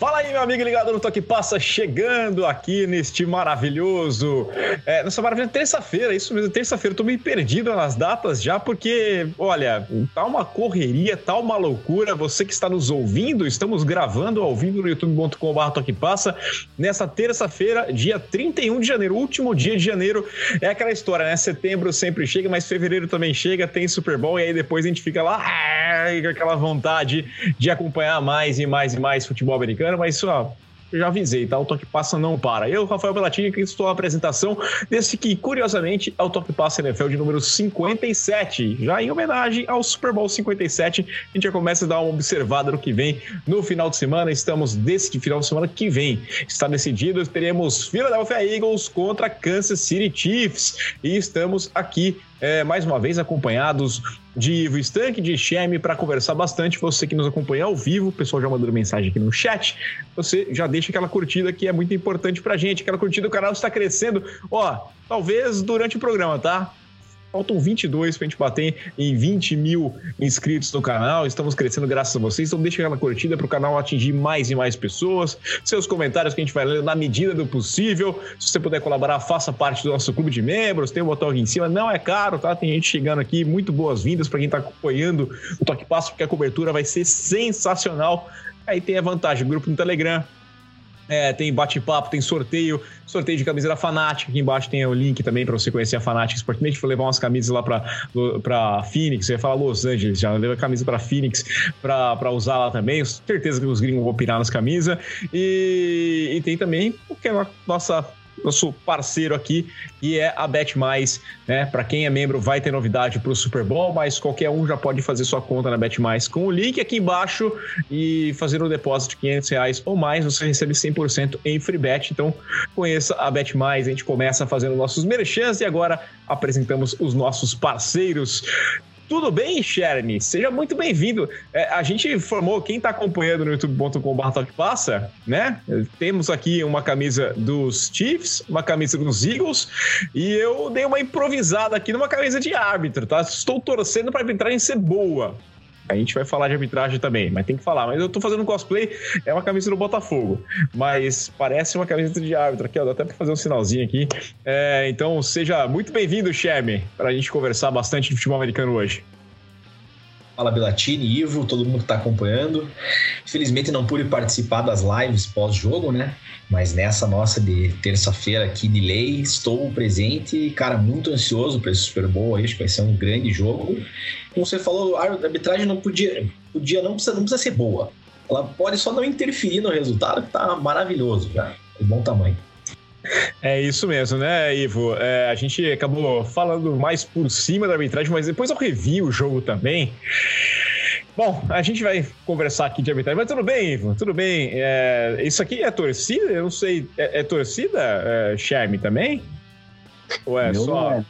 Fala aí, meu amigo ligado no Toque Passa, chegando aqui neste maravilhoso. É, nessa maravilhosa terça-feira, isso mesmo, terça-feira. Tô meio perdido nas datas já, porque, olha, tá uma correria, tá uma loucura. Você que está nos ouvindo, estamos gravando ao vivo no youtube.com.br Toque Passa nessa terça-feira, dia 31 de janeiro, último dia de janeiro. É aquela história, né? Setembro sempre chega, mas fevereiro também chega, tem Super Bowl e aí depois a gente fica lá com aquela vontade de acompanhar mais e mais e mais futebol americano mas ó, eu já avisei, tá? O Toque Passa não para. Eu, Rafael Belatini, que estou a apresentação desse que, curiosamente, é o Toque Passa NFL de número 57. Já em homenagem ao Super Bowl 57, a gente já começa a dar uma observada no que vem no final de semana. Estamos desse final de semana que vem. Está decidido, teremos Philadelphia Eagles contra Kansas City Chiefs. E estamos aqui é, mais uma vez acompanhados de Ivo Stank, de Cheme, para conversar bastante. Você que nos acompanha ao vivo, o pessoal já mandou mensagem aqui no chat. Você já deixa aquela curtida que é muito importante pra gente. Aquela curtida, o canal está crescendo. Ó, talvez durante o programa, tá? Faltam 22 para a gente bater em 20 mil inscritos no canal. Estamos crescendo graças a vocês. Então deixa aquela curtida para o canal atingir mais e mais pessoas. Seus comentários que a gente vai ler na medida do possível. Se você puder colaborar, faça parte do nosso clube de membros. Tem o um botão aqui em cima. Não é caro, tá? Tem gente chegando aqui. Muito boas-vindas para quem está acompanhando o Toque Passo, porque a cobertura vai ser sensacional. Aí tem a vantagem, grupo no Telegram, é, tem bate-papo, tem sorteio, sorteio de camisa da Fanatic. Aqui embaixo tem o link também para você conhecer a Fanatic Sportmente. Vou levar umas camisas lá para Phoenix. Eu ia falar Los Angeles já. Leva a camisa para Phoenix para usar lá também. Certeza que os gringos vão opinar nas camisas. E, e tem também aquela nossa nosso parceiro aqui, que é a Bet Mais, né? Para quem é membro, vai ter novidade para o Super Bowl, mas qualquer um já pode fazer sua conta na Bet Mais com o link aqui embaixo e fazer um depósito de 500 reais ou mais, você recebe 100% em free bet. Então, conheça a Bet Mais. A gente começa fazendo nossos merchans e agora apresentamos os nossos parceiros. Tudo bem, Shermy? Seja muito bem-vindo. É, a gente informou, quem está acompanhando no youtube.com.br passa, né? Temos aqui uma camisa dos Chiefs, uma camisa dos Eagles, e eu dei uma improvisada aqui numa camisa de árbitro, tá? Estou torcendo para a arbitragem ser boa. A gente vai falar de arbitragem também, mas tem que falar. Mas eu tô fazendo cosplay, é uma camisa do Botafogo. Mas parece uma camisa de árbitro aqui, ó. Dá até pra fazer um sinalzinho aqui. É, então seja muito bem-vindo, Sherme, pra gente conversar bastante de futebol americano hoje. Fala Belatini, Ivo, todo mundo que está acompanhando. Infelizmente não pude participar das lives pós-jogo, né? Mas nessa nossa de terça-feira aqui de lei, estou presente e, cara, muito ansioso para esse Super Bowl aí, acho que vai ser um grande jogo. Como você falou, a arbitragem não podia, podia não precisa, não precisa ser boa. Ela pode só não interferir no resultado, que tá maravilhoso já, de bom tamanho. É isso mesmo, né, Ivo? É, a gente acabou falando mais por cima da arbitragem, mas depois eu revi o jogo também. Bom, a gente vai conversar aqui de arbitragem, mas tudo bem, Ivo, tudo bem. É, isso aqui é torcida? Eu não sei. É, é torcida, é, Charme, também? Ou é Meu só.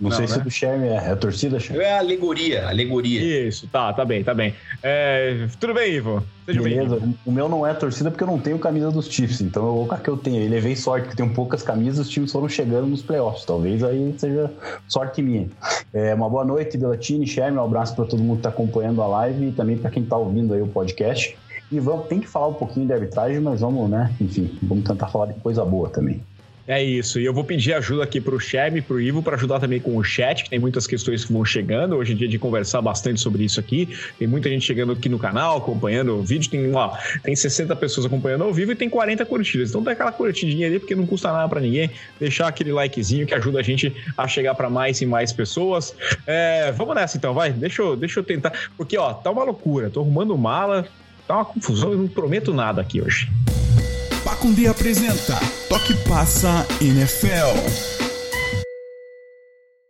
Não, não sei né? se do Sherm é, é a torcida, Sherm. É alegoria, alegoria. Isso, tá, tá bem, tá bem. É, tudo bem, Ivo? Seja Beleza. Bem, o meu não é torcida porque eu não tenho camisa dos Chiefs, então eu vou com a que eu tenho. Eu levei sorte, que tenho poucas camisas, os times foram chegando nos playoffs. Talvez aí seja sorte minha. É, uma boa noite, Delatini, Sherm, um abraço para todo mundo que está acompanhando a live e também para quem está ouvindo aí o podcast. E vamos, tem que falar um pouquinho de arbitragem, mas vamos, né? Enfim, vamos tentar falar de coisa boa também. É isso. E eu vou pedir ajuda aqui pro Cheme, pro Ivo, para ajudar também com o chat, que tem muitas questões que vão chegando. Hoje é dia de conversar bastante sobre isso aqui. Tem muita gente chegando aqui no canal, acompanhando o vídeo. Tem, ó, tem 60 pessoas acompanhando ao vivo e tem 40 curtidas. Então dá aquela curtidinha ali, porque não custa nada para ninguém. Deixar aquele likezinho que ajuda a gente a chegar para mais e mais pessoas. É, vamos nessa então, vai. Deixa eu, deixa eu tentar. Porque, ó, tá uma loucura. Tô arrumando mala, tá uma confusão. Eu não prometo nada aqui hoje. Pacundê apresenta Toque Passa NFL.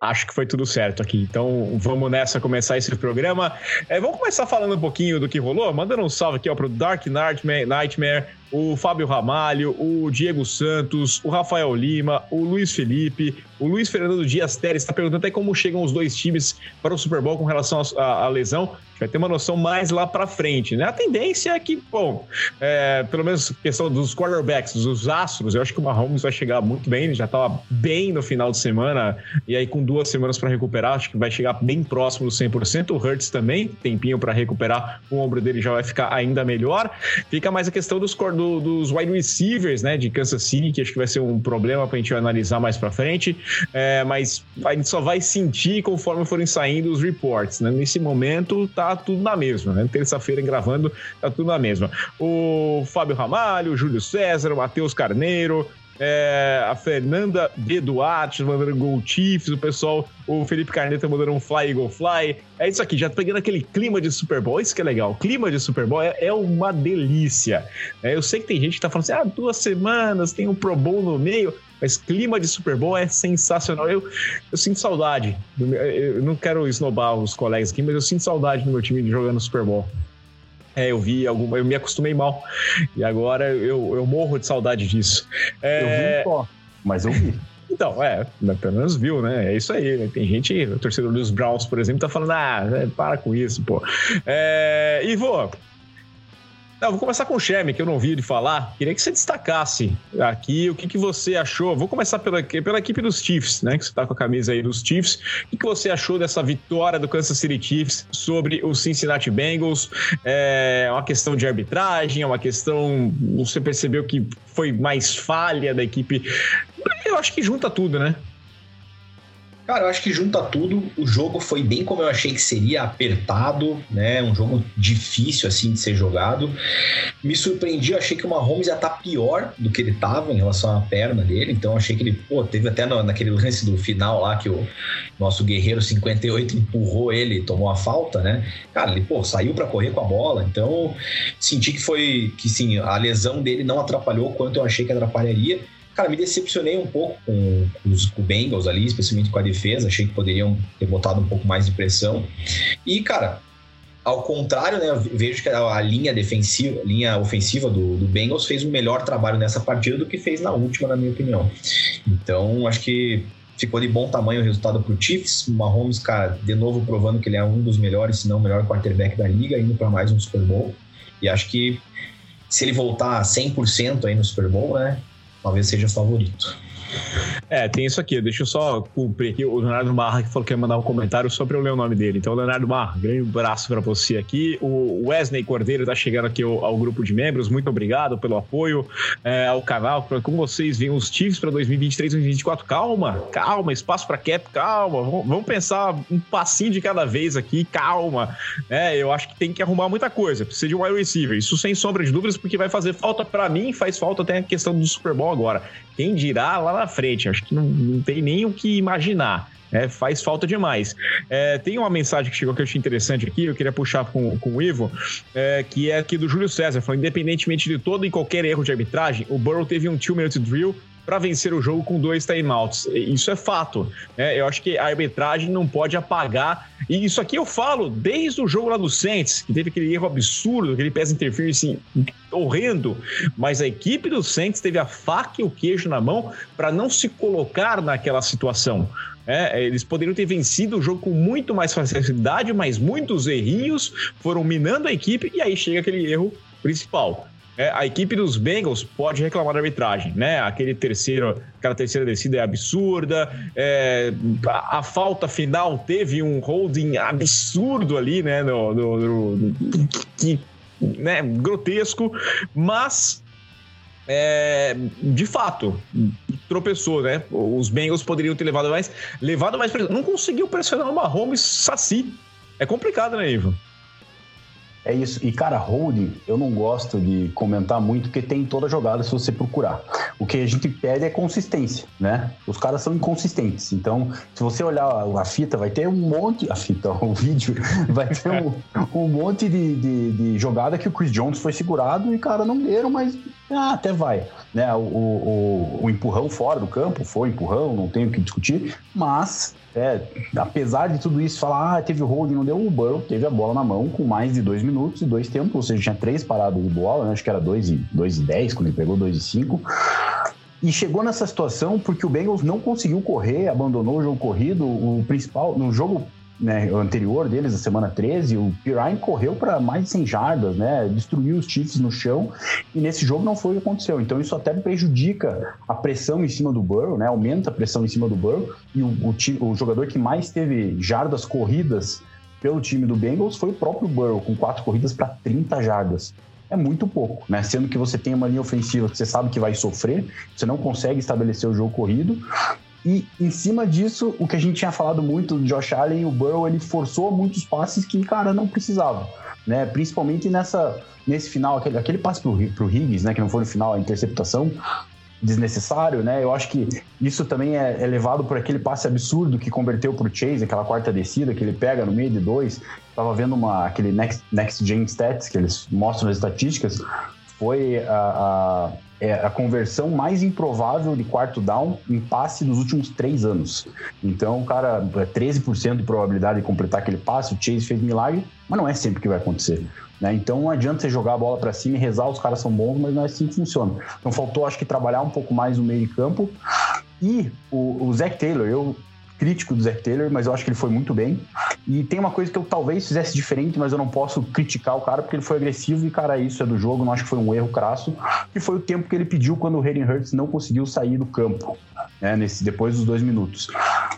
Acho que foi tudo certo aqui. Então vamos nessa começar esse programa. É, vamos começar falando um pouquinho do que rolou, mandando um salve aqui ó, pro Dark Nightmare, Nightmare o Fábio Ramalho, o Diego Santos, o Rafael Lima, o Luiz Felipe, o Luiz Fernando Dias Teres está perguntando até como chegam os dois times para o Super Bowl com relação à lesão. Vai ter uma noção mais lá para frente, né? A tendência é que, bom, é, pelo menos questão dos quarterbacks, dos astros, eu acho que o Mahomes vai chegar muito bem, ele já estava bem no final de semana, e aí com duas semanas para recuperar, acho que vai chegar bem próximo do 100%. O Hurts também, tempinho para recuperar, o ombro dele já vai ficar ainda melhor. Fica mais a questão dos quarterbacks do, dos wide receivers, né, de Kansas City, que acho que vai ser um problema para a gente analisar mais para frente, é, mas a gente só vai sentir conforme forem saindo os reports, né? Nesse momento tá tudo na mesma, né? Terça-feira gravando, tá tudo na mesma. O Fábio Ramalho, o Júlio César, o Matheus Carneiro, é, a Fernanda B. Duarte mandando Gol Chiefs, o pessoal, o Felipe Carneta mandando um Fly Go Fly. É isso aqui, já pegando aquele clima de Super Bowl. Isso que é legal. O clima de Super Bowl é, é uma delícia. É, eu sei que tem gente que tá falando assim: ah, duas semanas, tem um Pro Bowl no meio. Mas clima de Super Bowl é sensacional. Eu, eu sinto saudade. Eu não quero esnobar os colegas aqui, mas eu sinto saudade do meu time jogando Super Bowl. É, eu vi alguma, eu me acostumei mal. E agora eu, eu morro de saudade disso. É... Eu vi um só, mas eu vi. Então, é, pelo menos viu, né? É isso aí. Né? Tem gente, o torcedor dos Browns, por exemplo, tá falando, ah, é, para com isso, pô. É, Ivo, não, vou começar com o Cheme, que eu não vi ele falar. Queria que você destacasse aqui o que, que você achou. Vou começar pela, pela equipe dos Chiefs, né? Que você tá com a camisa aí dos Chiefs. O que, que você achou dessa vitória do Kansas City Chiefs sobre o Cincinnati Bengals? É uma questão de arbitragem, é uma questão. Você percebeu que foi mais falha da equipe? Eu acho que junta tudo, né? Cara, eu acho que junta tudo. O jogo foi bem como eu achei que seria, apertado, né? Um jogo difícil, assim, de ser jogado. Me surpreendi, eu achei que o Mahomes ia estar tá pior do que ele estava em relação à perna dele. Então, achei que ele, pô, teve até naquele lance do final lá que o nosso guerreiro 58 empurrou ele tomou a falta, né? Cara, ele, pô, saiu para correr com a bola. Então, senti que foi, que sim, a lesão dele não atrapalhou quanto eu achei que atrapalharia. Cara, me decepcionei um pouco com, os, com Bengals ali, especialmente com a defesa. Achei que poderiam ter botado um pouco mais de pressão. E, cara, ao contrário, né, vejo que a linha defensiva, linha ofensiva do, do Bengals fez um melhor trabalho nessa partida do que fez na última, na minha opinião. Então, acho que ficou de bom tamanho o resultado para o Chiefs. O Mahomes, cara, de novo provando que ele é um dos melhores, se não o melhor quarterback da liga, indo para mais um Super Bowl. E acho que se ele voltar 100% aí no Super Bowl, né, talvez seja favorito. É, tem isso aqui. Deixa eu só cumprir aqui. O Leonardo Marra que falou que ia mandar um comentário só para eu ler o nome dele. Então, Leonardo Marra, grande abraço para você aqui. O Wesley Cordeiro está chegando aqui ao, ao, grupo de membros. Muito obrigado pelo apoio é, ao canal. Pra, como vocês veem os Chiefs para 2023 2024? Calma, calma. Espaço para cap, calma. Vamos, pensar um passinho de cada vez aqui. Calma. É, eu acho que tem que arrumar muita coisa. Precisa de um wide receiver. Isso sem sombra de dúvidas, porque vai fazer falta para mim. Faz falta até a questão do Super Bowl agora. Quem dirá lá na frente? Acho que não, não tem nem o que imaginar. É, faz falta demais. É, tem uma mensagem que chegou que eu achei interessante aqui, eu queria puxar com, com o Ivo, é, que é aqui do Júlio César, falou, independentemente de todo e qualquer erro de arbitragem, o Burrow teve um two-minute drill para vencer o jogo com dois timeouts. Isso é fato. Né? Eu acho que a arbitragem não pode apagar. E isso aqui eu falo desde o jogo lá do Saints, que teve aquele erro absurdo, aquele pass interference horrendo. Mas a equipe do Saints teve a faca e o queijo na mão para não se colocar naquela situação. É, eles poderiam ter vencido o jogo com muito mais facilidade, mas muitos errinhos foram minando a equipe e aí chega aquele erro principal. É, a equipe dos Bengals pode reclamar da arbitragem, né? Aquele terceiro, aquela terceira descida é absurda. É, a, a, falta final teve um holding absurdo ali, né? No, no, no que, né? Grotesco, mas é, de fato, tropeçou, né? Os Bengals poderiam ter levado mais, levado mais pressão. Não conseguiu pressionar o Mahomes Saci. É complicado, né, Ivo? É isso. E, cara, holding, eu não gosto de comentar muito, porque tem toda jogada se você procurar. O que a gente pede é consistência, né? Os caras são inconsistentes. Então, se você olhar a fita, vai ter um monte. A fita, o vídeo, vai ter um, um monte de, de, de, jogada que o Chris Jones foi segurado e, cara, não deram, mas ah, até vai. Né? O, o, o empurrão fora do campo foi empurrão, não tenho o que discutir, mas é, apesar de tudo isso, falar, ah, teve o holding, não deu, o Burrow teve a bola na mão com mais de dois minutos e dois tempos, ou seja, tinha três paradas de bola, né? acho que era dois e, dois e dez, quando ele pegou dois e cinco. E chegou nessa situação porque o Bengals não conseguiu correr, abandonou o jogo corrido. O principal, no jogo né, anterior deles, a semana 13, o Pirine correu para mais de 100 jardas, né, destruiu os Chiefs no chão, e nesse jogo não foi o que aconteceu. Então isso até prejudica a pressão em cima do Burrow, né, aumenta a pressão em cima do Burrow, e o, o, o jogador que mais teve jardas corridas pelo time do Bengals foi o próprio Burrow, com quatro corridas para 30 jardas. é muito pouco, né? Sendo que você tem uma linha ofensiva que você sabe que vai sofrer, você não consegue estabelecer o jogo corrido. E em cima disso, o que a gente tinha falado muito do Josh Allen, o Burrow, ele forçou muitos passes que, cara, não precisava. Né? Principalmente nessa, nesse final, aquele, aquele passe pro, pro Higgins, né? Que não foi no final, a interceptação, desnecessário, né? Eu acho que isso também é, é levado por aquele passe absurdo que converteu para o Chase, aquela quarta descida que ele pega no meio de dois. Tava vendo uma, aquele Next, Next Gen Stats que eles mostram nas estatísticas. Foi a, a, é a conversão mais improvável de quarto down em passe dos últimos três anos. Então, cara, 13% é de probabilidade de completar aquele passe, o Chase fez milagre, mas não é sempre que vai acontecer. Né? Então não adianta você jogar a bola para cima e rezar, os caras são bons, mas não é assim que funciona. Então faltou, acho que, trabalhar um pouco mais no meio de campo. E o, o Zach Taylor, eu crítico do Zach Taylor, mas eu acho que ele foi muito bem. E tem uma coisa que eu talvez fizesse diferente, mas eu não posso criticar o cara porque ele foi agressivo e, cara, isso é do jogo, não acho que foi um erro crasso, que foi o tempo que ele pediu quando o Hayden Hurts não conseguiu sair do campo, né, nesse, depois dos dois minutos.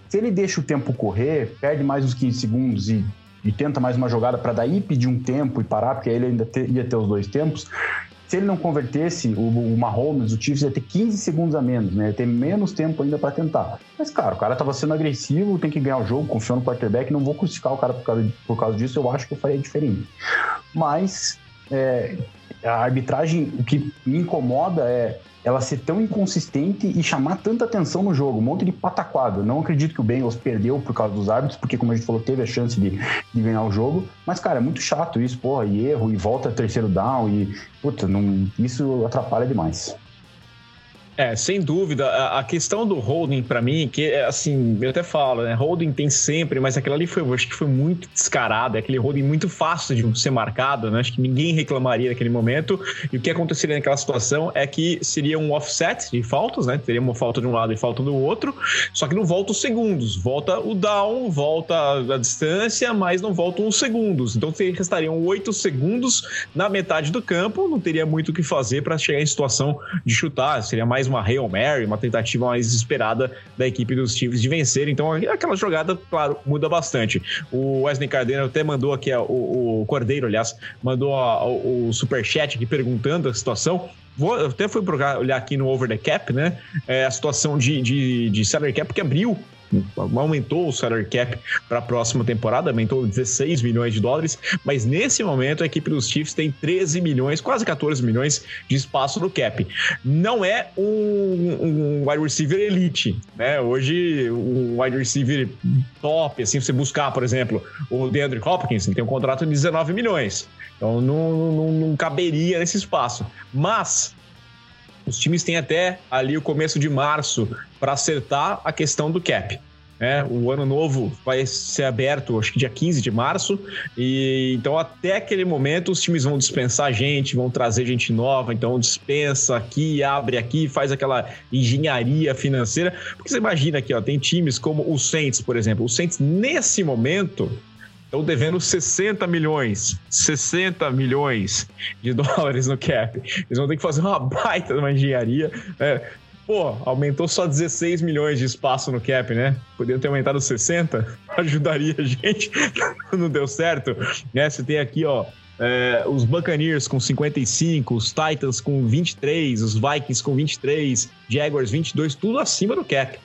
Se ele deixa o tempo correr, perde mais uns 15 segundos e e tenta mais uma jogada para daí pedir um tempo e parar, porque aí ele ainda te, ia ter os dois tempos. Se ele não convertesse o, o Mahomes, o Chiefs ia ter 15 segundos a menos, né? Ia ter menos tempo ainda para tentar. Mas, cara, o cara tava sendo agressivo, tem que ganhar o jogo, confiou no quarterback, não vou crucificar o cara por causa, por causa disso, eu acho que eu faria diferente. Mas é, a arbitragem, o que me incomoda é ela ser tão inconsistente e chamar tanta atenção no jogo, um monte de pataquada. Não acredito que o Bengals perdeu por causa dos árbitros, porque, como a gente falou, teve a chance de, de ganhar o jogo. Mas, cara, é muito chato isso, porra, e erro, e volta terceiro down, e, puta, não, isso atrapalha demais. É, sem dúvida. A, questão do holding, para mim, que é assim, eu até falo, né? Holding tem sempre, mas aquilo ali foi, acho que foi muito descarado. É aquele holding muito fácil de ser marcado, né? Acho que ninguém reclamaria naquele momento. E o que aconteceria naquela situação é que seria um offset de faltas, né? Teria uma falta de um lado e falta do outro. Só que não volta os segundos. Volta o down, volta a distância, mas não voltam os segundos. Então restariam oito segundos na metade do campo. Não teria muito o que fazer para chegar em situação de chutar. Seria mais uma Hail Mary, uma tentativa mais desesperada da equipe dos Chiefs de vencer. Então, aquela jogada, claro, muda bastante. O Wesley Cardeiro até mandou aqui, o, o Cordeiro, aliás, mandou a, o, o superchat aqui perguntando a situação. Vou, até fui olhar aqui no Over the Cap, né? É, a situação de, de, de salary cap que abriu aumentou o salary cap para a próxima temporada, aumentou 16 milhões de dólares, mas nesse momento a equipe dos Chiefs tem 13 milhões, quase 14 milhões de espaço no cap. Não é um, um wide receiver elite, né? Hoje um wide receiver top, assim, você buscar, por exemplo, o DeAndre Hopkins, tem um contrato de 19 milhões. Então não, não, não caberia nesse espaço. Mas os times têm até ali o começo de março para acertar a questão do cap. É, o ano novo vai ser aberto, acho que dia 15 de março, e então até aquele momento os times vão dispensar gente, vão trazer gente nova, então dispensa aqui, abre aqui, faz aquela engenharia financeira, porque você imagina aqui, ó, tem times como o Saints, por exemplo, o Saints nesse momento estão devendo 60 milhões, 60 milhões de dólares no cap. Eles vão ter que fazer uma baita de uma engenharia. Né? Pô, aumentou só 16 milhões de espaço no cap, né? Poderiam ter aumentado 60, ajudaria a gente. Não deu certo. Né? Você tem aqui, ó, é, os Buccaneers com 55, os Titans com 23, os Vikings com 23, Jaguars 22, tudo acima do cap.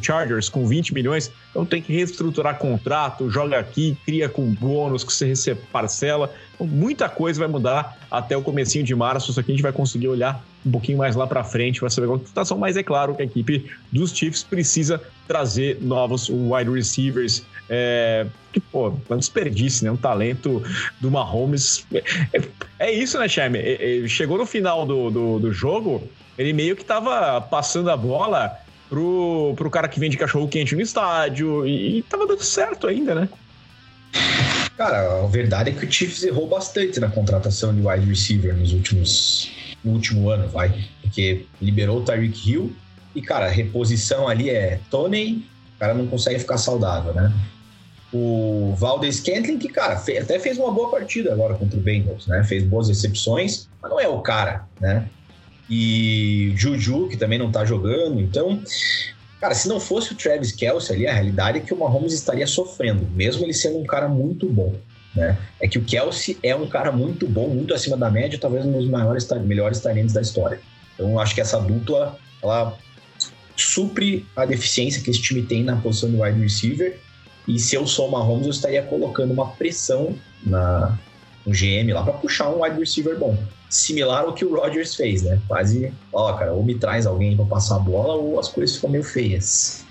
Chargers com 20 milhões, então tem que reestruturar contrato, joga aqui, cria com bônus que você recebe parcela. Então, muita coisa vai mudar até o comecinho de março, isso aqui a gente vai conseguir olhar um pouquinho mais lá para frente para saber qual é a situação, mas é claro que a equipe dos Chiefs precisa trazer novos wide receivers é, que, pô, é um desperdício, né? Um talento do Mahomes. É, é isso, né, Chaime? É, é, chegou no final do, do, do, jogo, ele meio que tava passando a bola pro, pro cara que vende cachorro quente no estádio e, e tava dando certo ainda, né? Cara, a verdade é que o Chiefs errou bastante na contratação de wide receiver nos últimos no último ano, vai. Porque liberou o Tyreek Hill e, cara, a reposição ali é Tony, o cara não consegue ficar saudável, né? o Valdez Scantling, que, cara, fez, até fez uma boa partida agora contra o Bengals, né? Fez boas recepções, mas não é o cara, né? E Juju, que também não tá jogando, então... Cara, se não fosse o Travis Kelsey ali, a realidade é que o Mahomes estaria sofrendo, mesmo ele sendo um cara muito bom. né? É que o Kelsey é um cara muito bom, muito acima da média, talvez um dos maiores, melhores talentos da história. Então, acho que essa dupla, ela supre a deficiência que esse time tem na posição de wide receiver. E se eu sou o Mahomes, eu estaria colocando uma pressão na, no GM lá para puxar um wide receiver bom. Similar ao que o Rodgers fez, né? Quase, ó, cara, ou me traz alguém para passar a bola ou as coisas ficam meio feias.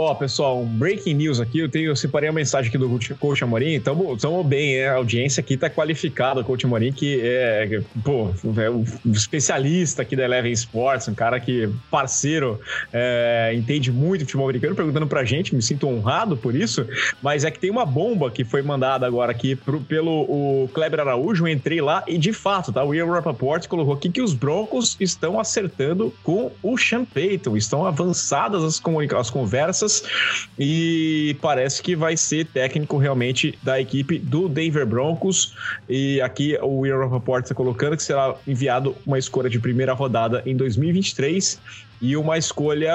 Ó, oh, pessoal, um breaking news aqui. Eu, tenho, eu separei a mensagem aqui do Coach Amorim. Tamo, tamo bem, né? A audiência aqui tá qualificada. O Coach Amorim, que é, pô, é um especialista aqui da Eleven Sports, um cara que, parceiro, é, entende muito futebol americano, perguntando pra gente. Me sinto honrado por isso. Mas é que tem uma bomba que foi mandada agora aqui pro, pelo o Kleber Araújo. Eu entrei lá e, de fato, tá? O Ian Rappaport colocou aqui que os Broncos estão acertando com o Sean Payton. Estão avançadas as, as conversas e parece que vai ser técnico realmente da equipe do Denver Broncos. E aqui o Will Rappaport está colocando que será enviado uma escolha de primeira rodada em 2023 e uma escolha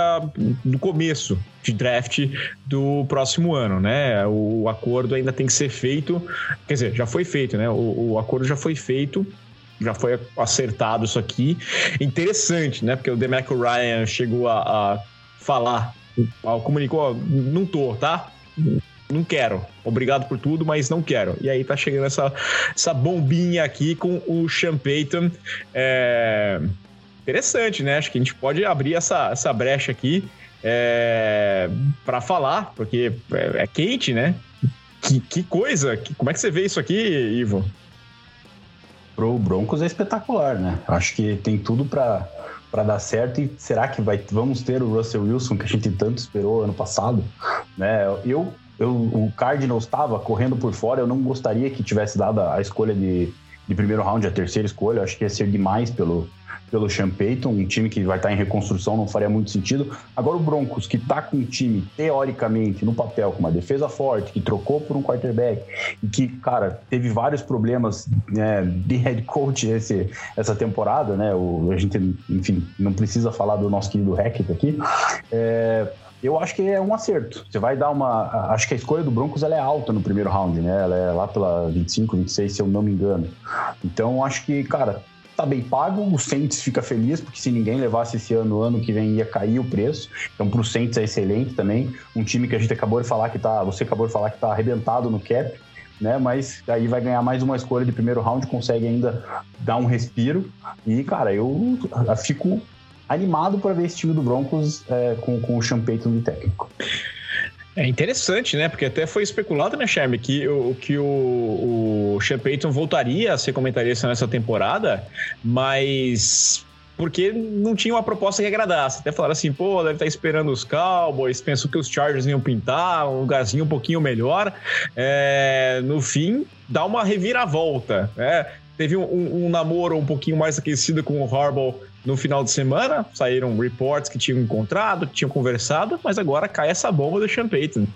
no começo de draft do próximo ano, né? O acordo ainda tem que ser feito, quer dizer, já foi feito, né? O, o acordo já foi feito já foi acertado isso aqui. Interessante, né? Porque o Demarco Ryan chegou a, a falar comunicou, não tô, tá? Não quero. Obrigado por tudo, mas não quero. E aí tá chegando essa, essa bombinha aqui com o Sean Payton. É... Interessante, né? Acho que a gente pode abrir essa, essa brecha aqui é... para falar, porque é, é quente, né? Que, que coisa! Que, como é que você vê isso aqui, Ivo? Pro Broncos é espetacular, né? Acho que tem tudo para para dar certo e será que vai, vamos ter o Russell Wilson que a gente tanto esperou ano passado? Né? Eu, eu, o Cardinals estava correndo por fora, eu não gostaria que tivesse dado a escolha de, de primeiro round, a terceira escolha, acho que ia ser demais pelo, pelo Sean Payton, um time que vai estar em reconstrução, não faria muito sentido. Agora o Broncos, que está com um time, teoricamente, no papel, com uma defesa forte, que trocou por um quarterback, e que, cara, teve vários problemas né, de head coach esse, essa temporada, né? O, a gente, enfim, não precisa falar do nosso querido Hackett aqui. É, eu acho que é um acerto. Você vai dar uma. Acho que a escolha do Broncos ela é alta no primeiro round, né? Ela é lá pela 25, 26, se eu não me engano. Então, acho que, cara, tá bem pago, o Saints fica feliz, porque se ninguém levasse esse ano, ano que vem ia cair o preço. Então, pro Saints é excelente também. Um time que a gente acabou de falar que tá. Você acabou de falar que tá arrebentado no cap. Né, mas aí vai ganhar mais uma escolha de primeiro round, consegue ainda dar um respiro. E, cara, eu fico animado para ver esse time do Broncos é, com, com o Sean Payton de técnico. É interessante, né? Porque até foi especulado, né, Charme, que, o, que o, o Sean Payton voltaria a ser comentarista nessa temporada, mas porque não tinha uma proposta que agradasse. Até falaram assim, pô, deve estar esperando os Cowboys, pensou que os Chargers iam pintar, um lugarzinho um pouquinho melhor. É, no fim, dá uma reviravolta. Né? Teve um, um, um namoro um pouquinho mais aquecido com o Harbaugh no final de semana. Saíram reports que tinham encontrado, que tinham conversado, mas agora cai essa bomba do Sean Payton.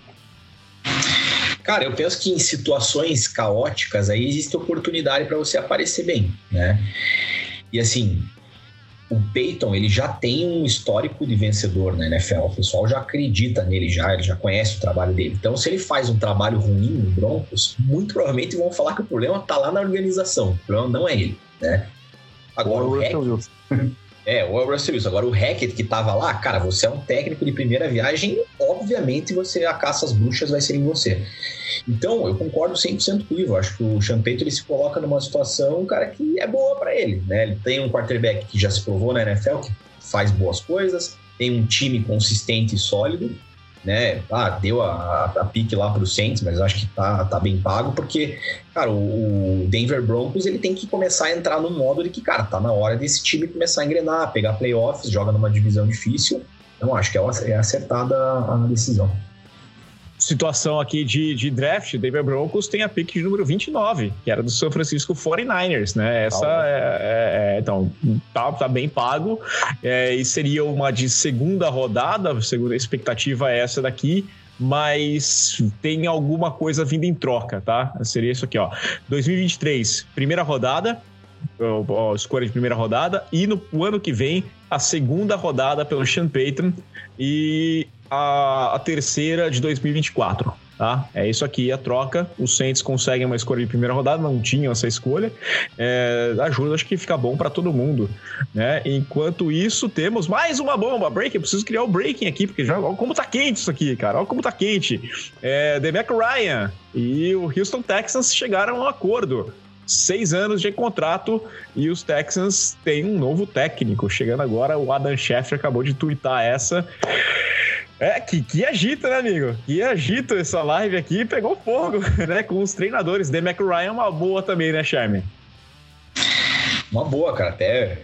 Cara, eu penso que em situações caóticas aí existe oportunidade para você aparecer bem, né? E assim, o Peyton ele já tem um histórico de vencedor na NFL. O pessoal já acredita nele já, ele já conhece o trabalho dele. Então, se ele faz um trabalho ruim no Broncos, muito provavelmente vão falar que o problema está lá na organização. O problema não é ele, né? Agora o, o Hackett, é, o Russell Wilson. Agora o Hackett que tava lá, cara, você é um técnico de primeira viagem, obviamente você a caça às bruxas vai ser em você. Então, eu concordo 100% com o Ivo. Acho que o Champeito ele se coloca numa situação, cara, que é boa para ele, né? Ele tem um quarterback que já se provou na NFL, que faz boas coisas, tem um time consistente e sólido, né? Ah, deu a, a pique lá para o Saints, mas acho que tá, tá bem pago, porque, cara, o, Denver Broncos ele tem que começar a entrar no modo de que, cara, tá na hora desse time começar a engrenar, pegar playoffs, joga numa divisão difícil. Então, acho que é, é acertada a decisão situação aqui de, de draft, o Denver Broncos tem a pick de número 29, que era do São Francisco 49ers, né? Essa é, é, é, então, tá, tá bem pago, é, e seria uma de segunda rodada, segunda expectativa é essa daqui, mas tem alguma coisa vindo em troca, tá? Seria isso aqui, ó. 2023, primeira rodada, ó, escolha de primeira rodada, e no ano que vem, a segunda rodada pelo Sean Payton, e a, a terceira de 2024. tá? É isso aqui, a troca. Os Saints conseguem uma escolha de primeira rodada, não tinham essa escolha. É, ajuda, acho que fica bom para todo mundo, né? Enquanto isso, temos mais uma bomba, break. Eu preciso criar o breaking aqui, porque já, olha como tá quente isso aqui, cara. Olha como tá quente. É, Demeco Ryan e o Houston Texans chegaram a um acordo seis anos de contrato e os Texans têm um novo técnico. Chegando agora, o Adam Schefter acabou de twittar essa. É, que, que agita, né, amigo? Que agita essa live aqui, pegou fogo, né? Com os treinadores. The Ryan é uma boa também, né, Charme? Uma boa, cara. Até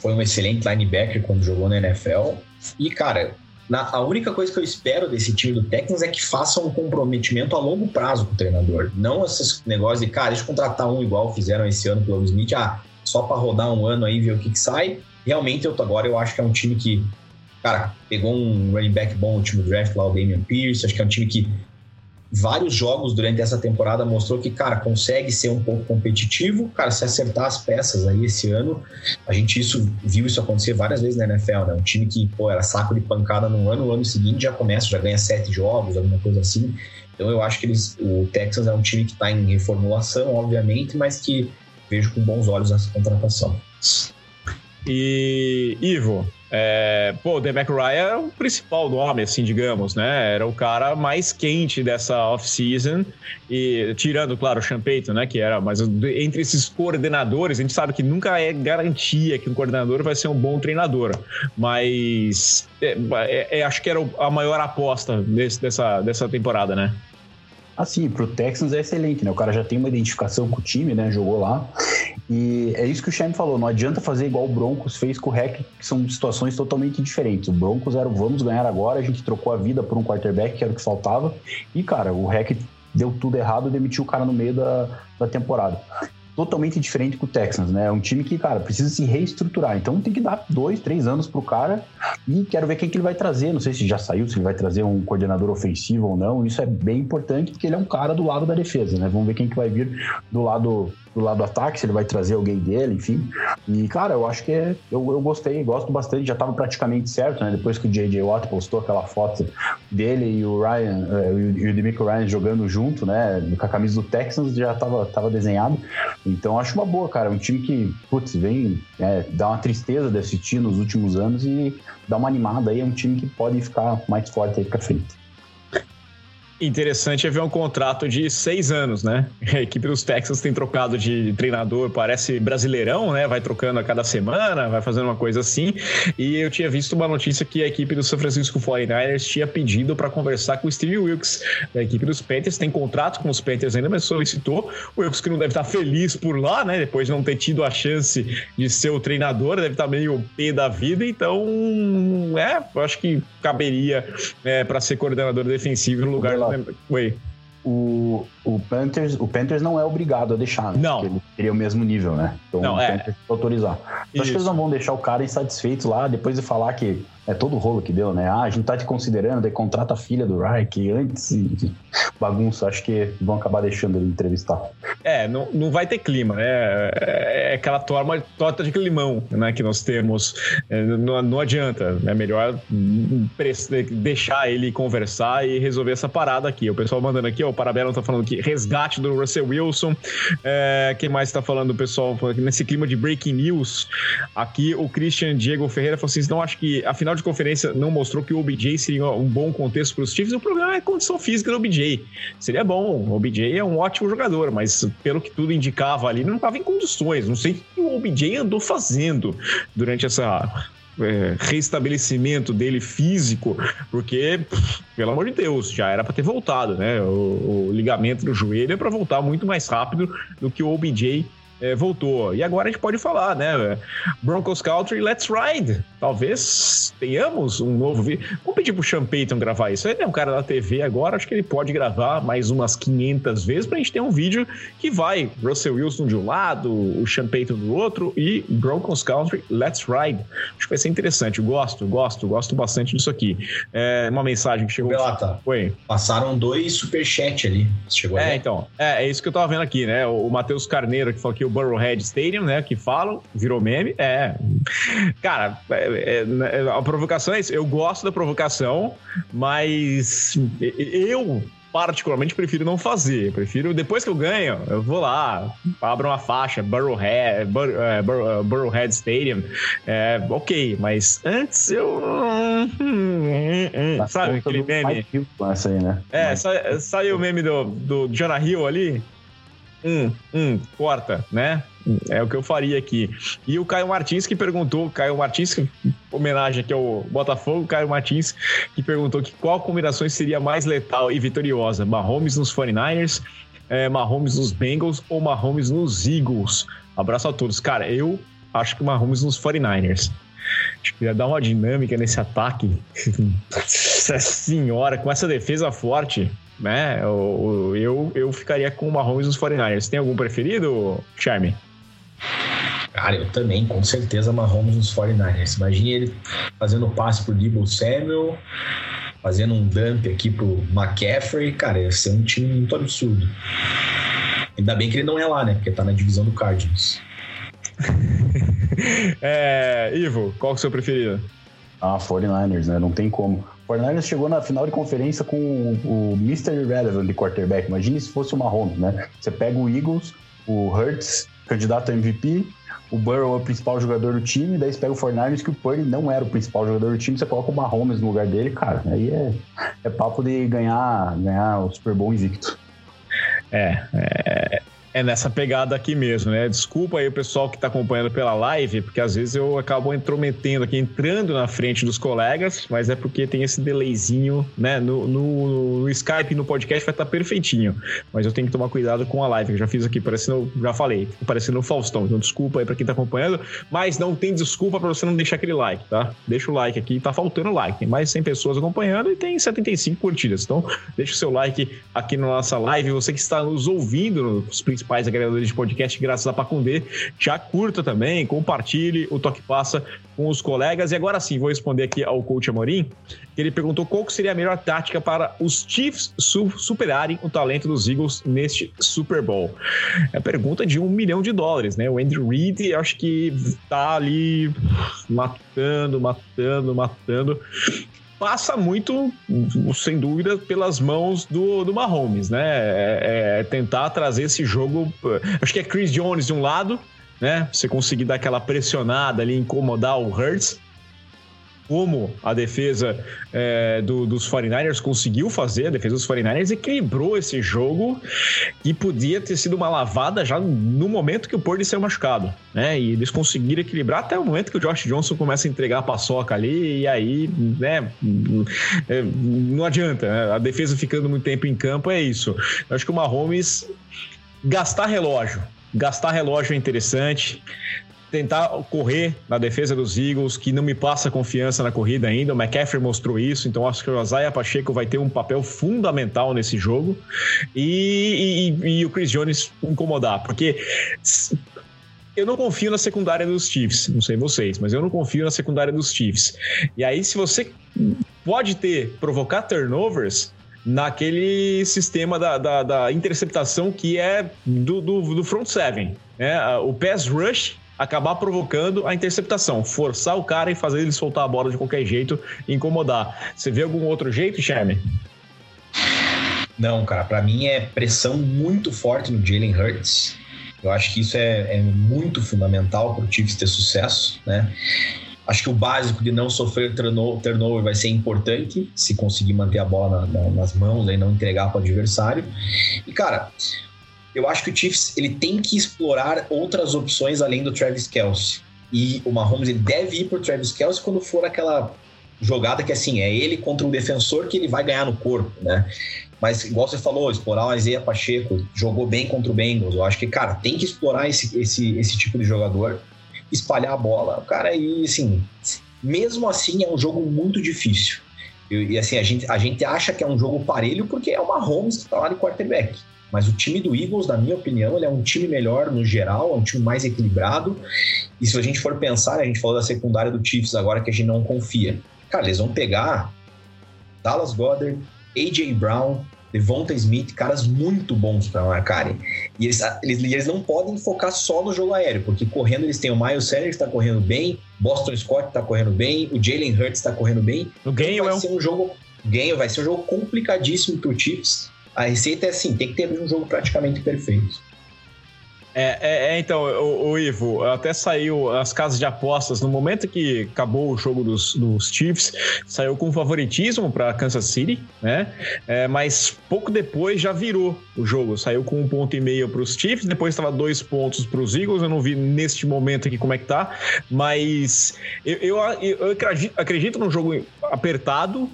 foi um excelente linebacker quando jogou na NFL. E, cara, na, a única coisa que eu espero desse time do Texans é que faça um comprometimento a longo prazo com o treinador. Não esses negócios de, cara, deixa eu contratar um igual fizeram esse ano pelo Smith, ah, só para rodar um ano aí ver o que, que sai. Realmente, eu agora eu acho que é um time que cara, pegou um running back bom no último draft lá, o Damian Pierce. Acho que é um time que vários jogos durante essa temporada mostrou que, cara, consegue ser um pouco competitivo. Cara, se acertar as peças aí esse ano, a gente isso, viu isso acontecer várias vezes na NFL, né? Um time que, pô, era saco de pancada no ano, no ano seguinte já começa, já ganha sete jogos, alguma coisa assim. Então eu acho que eles, o Texans é um time que está em reformulação, obviamente, mas que vejo com bons olhos essa contratação. E Ivo, é, pô, o Demek Ryan era o principal nome, assim, digamos, né? Era o cara mais quente dessa off-season. E tirando, claro, o Payton, né? Que era, mas entre esses coordenadores, a gente sabe que nunca é garantia que um coordenador vai ser um bom treinador. Mas é, é, é acho que era a maior aposta desse, dessa, dessa temporada, né? Assim, pro Texans é excelente, né? O cara já tem uma identificação com o time, né? Jogou lá. E é isso que o Shem falou, não adianta fazer igual o Broncos fez com o Rec, que são situações totalmente diferentes. O Broncos era vamos ganhar agora, a gente trocou a vida por um quarterback, que era o que faltava. E, cara, o Rec deu tudo errado e demitiu o cara no meio da, da temporada totalmente diferente com o Texans, né? É um time que, cara, precisa se reestruturar. Então tem que dar dois, três anos pro cara e quero ver quem que ele vai trazer. Não sei se já saiu, se ele vai trazer um coordenador ofensivo ou não. Isso é bem importante porque ele é um cara do lado da defesa, né? Vamos ver quem que vai vir do lado do lado do ataque, se ele vai trazer alguém dele, enfim. E, cara, eu acho que é, eu, eu gostei, gosto bastante, já estava praticamente certo, né? Depois que o J.J. Watt postou aquela foto dele e o Ryan, uh, e o Demico Ryan jogando junto, né? Com a camisa do Texans, já estava tava desenhado. Então, acho uma boa, cara. Um time que, putz, vem é, dá uma tristeza de assistir nos últimos anos e dá uma animada aí. É um time que pode ficar mais forte aí pra frente. Interessante é ver um contrato de seis anos, né? A equipe dos Texans tem trocado de treinador, parece brasileirão, né? Vai trocando a cada semana, vai fazendo uma coisa assim. E eu tinha visto uma notícia que a equipe do São Francisco 49ers tinha pedido para conversar com o Steve Wilkes, da equipe dos Panthers. Tem contrato com os Panthers ainda, mas solicitou. O Wilkes que não deve estar feliz por lá, né? Depois de não ter tido a chance de ser o treinador, deve estar meio pé da vida. Então, é, eu acho que caberia é, para ser coordenador defensivo no lugar Oi. O, o, Panthers, o Panthers não é obrigado a deixar, né? Não. Porque ele teria o mesmo nível, né? Então não, o é. Panthers autorizar. Então, acho que eles não vão deixar o cara insatisfeito lá depois de falar que é todo o rolo que deu, né? Ah, a gente tá te considerando, daí contrata a filha do Reich antes bagunça. Acho que vão acabar deixando ele entrevistar. É, não, não vai ter clima, né? É, é aquela torma, torta de limão, né? Que nós temos. É, não, não adianta. É melhor deixar ele conversar e resolver essa parada aqui. O pessoal mandando aqui, ó, o Parabelo tá falando que resgate do Russell Wilson. É, quem mais tá falando, pessoal? Nesse clima de breaking news, aqui o Christian Diego Ferreira falou assim: não acho que afinal de conferência não mostrou que o OBJ seria um bom contexto para os Chiefs, o problema é a condição física do OBJ. Seria bom, o OBJ é um ótimo jogador, mas pelo que tudo indicava ali, não estava em condições. Não sei o que o OBJ andou fazendo durante essa é, restabelecimento dele físico, porque, pelo amor de Deus, já era para ter voltado, né? O, o ligamento do joelho é para voltar muito mais rápido do que o OBJ é, voltou. E agora a gente pode falar, né? Broncos Country, Let's Ride. Talvez tenhamos um novo vídeo. Vamos pedir pro Sean Payton gravar isso. Ele é um cara da TV agora, acho que ele pode gravar mais umas 500 vezes pra gente ter um vídeo que vai Russell Wilson de um lado, o Sean Payton do outro e Broncos Country, Let's Ride. Acho que vai ser interessante. Gosto, gosto, gosto bastante disso aqui. É uma mensagem que chegou. Belata, Oi. Passaram dois superchats ali. Chegou É, então. É, é isso que eu tava vendo aqui, né? O Matheus Carneiro que falou que o Burrowhead Stadium, né? Que falam, virou meme. É. Cara, é, é, a provocação é isso. Eu gosto da provocação, mas eu particularmente prefiro não fazer. Eu prefiro, depois que eu ganho, eu vou lá, abro uma faixa, Burrowhead, Bur, uh, Bur, uh, Burrowhead Stadium. É, ok, mas antes eu. Hum, hum, hum, sabe aquele meme? Essa aí, né? É, saiu o meme do, do Jonah Hill ali. Hum, hum, corta, né? É o que eu faria aqui. E o Caio Martins que perguntou, Caio Martins, homenagem aqui ao Botafogo, Caio Martins, que perguntou que qual combinação seria mais letal e vitoriosa? Mahomes nos 49ers, é, Mahomes nos Bengals ou Mahomes nos Eagles? Abraço a todos. Cara, eu acho que Mahomes nos 49ers. Acho que ia dar uma dinâmica nesse ataque. Nossa senhora, com essa defesa forte, né? Eu, eu, eu ficaria com o Mahomes nos 49ers. Tem algum preferido, Charme? Cara, eu também, com certeza, Mahomes nos 49ers. Imagine ele fazendo passe pro Debo Samuel, fazendo um dump aqui pro McCaffrey. Cara, ia ser um time muito absurdo. Ainda bem que ele não é lá, né? Porque tá na divisão do Cardinals. é, Ivo, qual é o seu preferido? Ah, 49ers, né? Não tem como. 49ers chegou na final de conferência com o, o Mr. Irrelevant de quarterback. Imagine se fosse o Mahomes, né? Você pega o Eagles, o Hurts, candidato a MVP, o Burrow é o principal jogador do time, daí você pega o Fornarius, que o Purdy não era o principal jogador do time, você coloca o Mahomes no lugar dele, cara, aí é, é papo de ganhar, ganhar o Super Bowl invicto. É, é, é nessa pegada aqui mesmo, né? Desculpa aí o pessoal que está acompanhando pela live, porque às vezes eu acabo intrometendo aqui, entrando na frente dos colegas, mas é porque tem esse delayzinho, né? No, no, no Skype, no podcast vai estar tá perfeitinho, mas eu tenho que tomar cuidado com a live, que eu já fiz aqui, parecendo, já falei, parecendo o Faustão, então desculpa aí para quem está acompanhando, mas não tem desculpa para você não deixar aquele like, tá? Deixa o like aqui, tá faltando like, tem mais de 100 pessoas acompanhando e tem 75 curtidas, então deixa o seu like aqui na nossa live, você que está nos ouvindo nos principais principais agregadores de podcast, graças a Pacundê. Já curta também, compartilhe o Toque Passa com os colegas. E agora sim, vou responder aqui ao coach Amorim, que ele perguntou qual seria a melhor tática para os Chiefs su superarem o talento dos Eagles neste Super Bowl. É pergunta de um milhão de dólares, né? O Andrew Reid, acho que tá ali matando, matando, matando passa muito, sem dúvida, pelas mãos do, do Mahomes, né? É, é tentar trazer esse jogo. Acho que é Chris Jones de um lado, né? Você conseguir dar aquela pressionada ali, incomodar o Hurts como a defesa é, do, dos 49ers conseguiu fazer, a defesa dos 49ers equilibrou esse jogo e podia ter sido uma lavada já no momento que o Purdy saiu machucado, né? E eles conseguiram equilibrar até o momento que o Josh Johnson começa a entregar a paçoca ali e aí, né, é, não adianta, né? a defesa ficando muito tempo em campo é isso. Eu acho que o Mahomes gastar relógio, gastar relógio é interessante tentar correr na defesa dos Eagles, que não me passa confiança na corrida ainda. O McCaffrey mostrou isso, então acho que o Isaiah Pacheco vai ter um papel fundamental nesse jogo. E, e, e o Chris Jones incomodar, porque eu não confio na secundária dos Chiefs, não sei vocês, mas eu não confio na secundária dos Chiefs. E aí, se você pode ter, provocar turnovers, naquele sistema da, da, da interceptação que é do, do, do front seven. Né? O pass rush acabar provocando a interceptação, forçar o cara e fazer ele soltar a bola de qualquer jeito e incomodar. Você vê algum outro jeito, Sherman? Não, cara, para mim é pressão muito forte no Jalen Hurts. Eu acho que isso é, é muito fundamental para o Chiefs ter sucesso, né? Acho que o básico de não sofrer turnover vai ser importante, se conseguir manter a bola na, na, nas mãos e não entregar para o adversário. E, cara, eu acho que o Chiefs ele tem que explorar outras opções além do Travis Kelsey. E o Mahomes ele deve ir por Travis Kelsey quando for aquela jogada que assim é ele contra um defensor que ele vai ganhar no corpo, né? Mas igual você falou, explorar o Isaiah Pacheco, jogou bem contra o Bengals. Eu acho que, cara, tem que explorar esse, esse, esse tipo de jogador, espalhar a bola. O cara, e assim, mesmo assim é um jogo muito difícil. E, e assim, a gente, a gente acha que é um jogo parelho porque é o Mahomes que tá lá de quarterback. Mas o time do Eagles, na minha opinião, ele é um time melhor no geral, é um time mais equilibrado. E se a gente for pensar, a gente falou da secundária do Chiefs agora que a gente não confia. Cara, eles vão pegar Dallas Goddard, AJ Brown, Devonta Smith, caras muito bons para marcarem. E eles, eles, eles, não podem focar só no jogo aéreo, porque correndo eles têm o Miles Sanders que está correndo bem, Boston Scott está correndo bem, o Jalen Hurts está correndo bem. O ganho então vai é um... ser um jogo ganho, vai ser um jogo complicadíssimo para o Chiefs a receita é assim, tem que ter um jogo praticamente perfeito. É, é, é, então, o, o, Ivo, até saiu as casas de apostas no momento que acabou o jogo dos, dos Chiefs, saiu com favoritismo para Kansas City, né? É, mas pouco depois já virou o jogo, saiu com um ponto e meio para os Chiefs, depois estava dois pontos para os Eagles. Eu não vi neste momento aqui como é que tá, mas eu, eu, eu acredito, acredito num jogo apertado.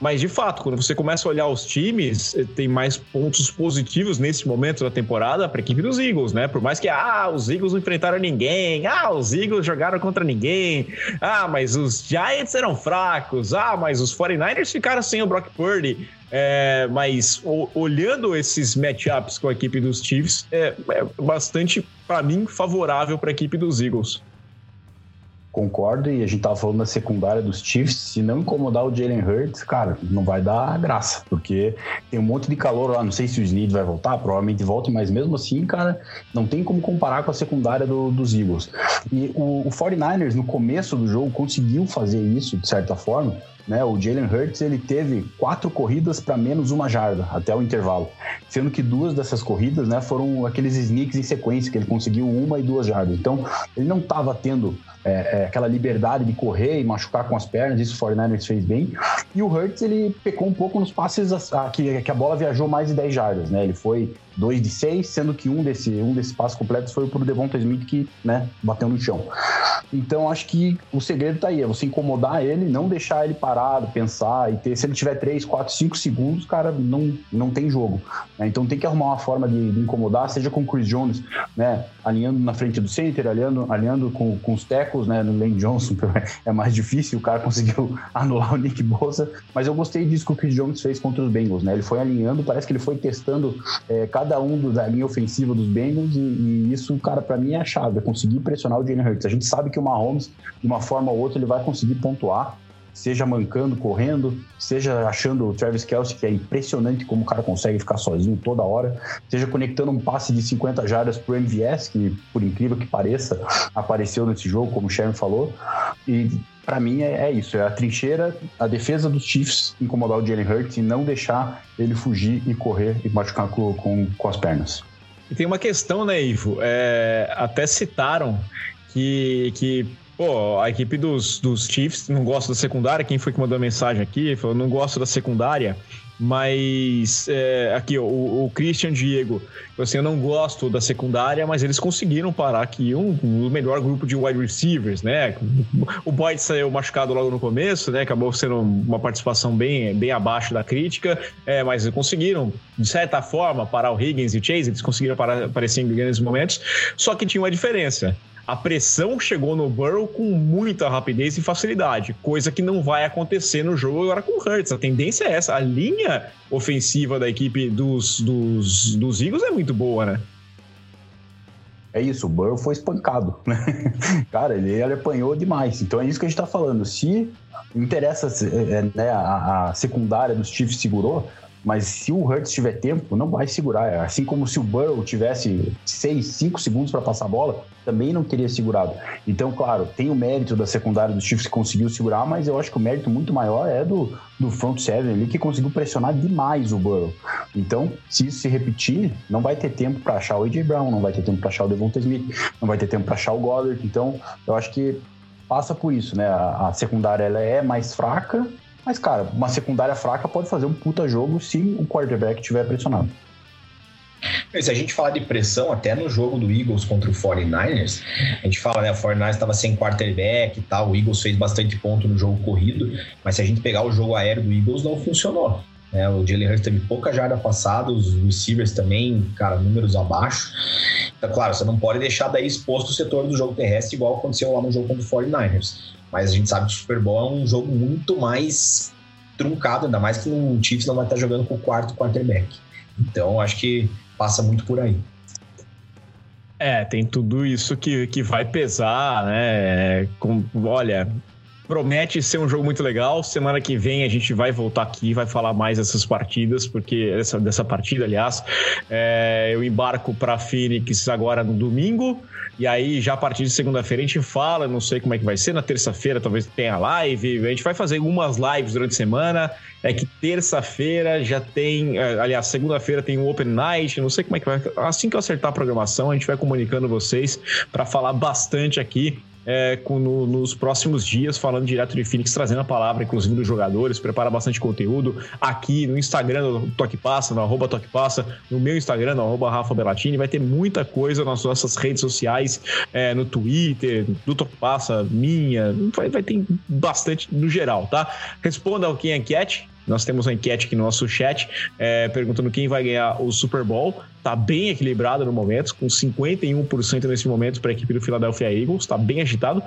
Mas, de fato, quando você começa a olhar os times, eh, tem mais pontos positivos nesse momento da temporada para a equipe dos Eagles, né? Por mais que, ah, os Eagles não enfrentaram ninguém, ah, os Eagles jogaram contra ninguém, ah, mas os Giants eram fracos, ah, mas os 49ers ficaram sem o Brock Purdy. É, mas o, olhando esses matchups com a equipe dos Chiefs, é, é bastante, para mim, favorável para a equipe dos Eagles. Concordo, e a gente tava falando da secundária dos Chiefs, se não incomodar o Jalen Hurts, cara, não vai dar graça, porque tem um monte de calor lá, não sei se o Snead vai voltar, provavelmente volta, mas mesmo assim, cara, não tem como comparar com a secundária do, dos Eagles. E o, o 49ers, no começo do jogo, conseguiu fazer isso, de certa forma, né? O Jalen Hurts ele teve quatro corridas para menos uma jarda até o intervalo, sendo que duas dessas corridas, né, foram aqueles sneaks em sequência que ele conseguiu uma e duas jardas. Então ele não estava tendo é, é, aquela liberdade de correr e machucar com as pernas, isso o 49ers fez bem. E o Hurts ele pecou um pouco nos passes a, a, que, a bola viajou mais de 10 jardas, né? Ele foi 2 de 6, sendo que um, desse, um desses passos completos foi pro Devonta Smith que, né, bateu no chão. Então acho que o segredo tá aí, é você incomodar ele, não deixar ele parado, pensar e ter. Se ele tiver 3, 4, 5 segundos, cara, não, não tem jogo. Né? Então tem que arrumar uma forma de, de, incomodar, seja com o Chris Jones, né? Alinhando na frente do center, alinhando, alinhando com, com os tecos, né? No Lane Johnson é mais difícil, o cara conseguiu anular o Nick Bosa, mas eu gostei disso que o Chris Jones fez contra os Bengals, né? Ele foi alinhando, parece que ele foi testando é, cada cada um da linha ofensiva dos Bengals e, e isso, cara, para mim é a chave, é conseguir pressionar o Jalen Hurts. A gente sabe que o Mahomes, de uma forma ou outra, ele vai conseguir pontuar, seja mancando, correndo, seja achando o Travis Kelsey, que é impressionante como o cara consegue ficar sozinho toda hora, seja conectando um passe de 50 jardas pro MVS, que por incrível que pareça, apareceu nesse jogo, como o Sharon falou, e para mim é, é, isso, é a trincheira, a defesa dos Chiefs incomodar o Jalen Hurts e não deixar ele fugir e correr e machucar com, com, com as pernas. E tem uma questão, né, Ivo? É, até citaram que, que pô, a equipe dos, dos Chiefs não gosta da secundária. Quem foi que mandou a mensagem aqui? Falou, não gosto da secundária. Mas é, aqui, o, o, Christian Diego, assim, eu não gosto da secundária, mas eles conseguiram parar aqui um, um melhor grupo de wide receivers, né? O Boyd saiu machucado logo no começo, né? Acabou sendo uma participação bem, bem abaixo da crítica, é, mas conseguiram, de certa forma, parar o Higgins e o Chase, eles conseguiram parar, aparecer em grandes momentos, só que tinha uma diferença a pressão chegou no Burrow com muita rapidez e facilidade, coisa que não vai acontecer no jogo agora com o Hurts. A tendência é essa. A linha ofensiva da equipe dos, dos, dos Eagles é muito boa, né? É isso, o Burrow foi espancado, né? Cara, ele, ele apanhou demais. Então é isso que a gente tá falando. Se interessa é, né, a, a secundária dos Chiefs segurou, mas se o Hurts tiver tempo, não vai segurar. Assim como se o Burrow tivesse 6, 5 segundos para passar a bola, também não teria segurado. Então, claro, tem o mérito da secundária dos Chiefs que conseguiu segurar, mas eu acho que o mérito muito maior é do, do front seven ali que conseguiu pressionar demais o Burrow. Então, se isso se repetir, não vai ter tempo para achar o AJ Brown, não vai ter tempo para achar o Devonta Smith, não vai ter tempo para achar o Goddard. Então, eu acho que passa por isso, né? A, a secundária ela é mais fraca, mas, cara, uma secundária fraca pode fazer um puta jogo se o quarterback estiver pressionado. Se a gente falar de pressão, até no jogo do Eagles contra o 49ers, a gente fala, né? O 49ers estava sem quarterback e tal, o Eagles fez bastante ponto no jogo corrido, mas se a gente pegar o jogo aéreo do Eagles, não funcionou. Né? O Jalen Hurts teve pouca jarda passada, os receivers também, cara, números abaixo. Então, claro, você não pode deixar daí exposto o setor do jogo terrestre, igual aconteceu lá no jogo contra o 49ers. Mas a gente sabe que o Super Bowl é um jogo muito mais truncado, ainda mais que o Chiefs não vai estar jogando com o quarto quarterback. Então, acho que passa muito por aí. É, tem tudo isso que, que vai pesar, né? Com, olha, Promete ser um jogo muito legal. Semana que vem a gente vai voltar aqui, vai falar mais dessas partidas, porque dessa, dessa partida, aliás, é, eu embarco para Phoenix agora no domingo. E aí, já a partir de segunda-feira, a gente fala, não sei como é que vai ser. Na terça-feira, talvez tenha live. A gente vai fazer algumas lives durante a semana. É que terça-feira já tem. É, aliás, segunda-feira tem um Open Night. Não sei como é que vai. Assim que eu acertar a programação, a gente vai comunicando vocês para falar bastante aqui é, com, no, nos próximos dias, falando direto de Phoenix, trazendo a palavra, inclusive, dos jogadores, prepara bastante conteúdo aqui no Instagram do Toque Passa, no arroba Toque Passa, no meu Instagram, no arroba Rafa Bellatini, vai ter muita coisa nas nossas redes sociais, é, no Twitter, do Toque Passa, minha, vai, vai ter bastante no geral, tá? Responda ao quem é enquete, nós temos uma enquete aqui no nosso chat é, perguntando quem vai ganhar o Super Bowl. Tá bem equilibrado no momento, com 51% nesse momento para a equipe do Philadelphia Eagles. Tá bem agitado,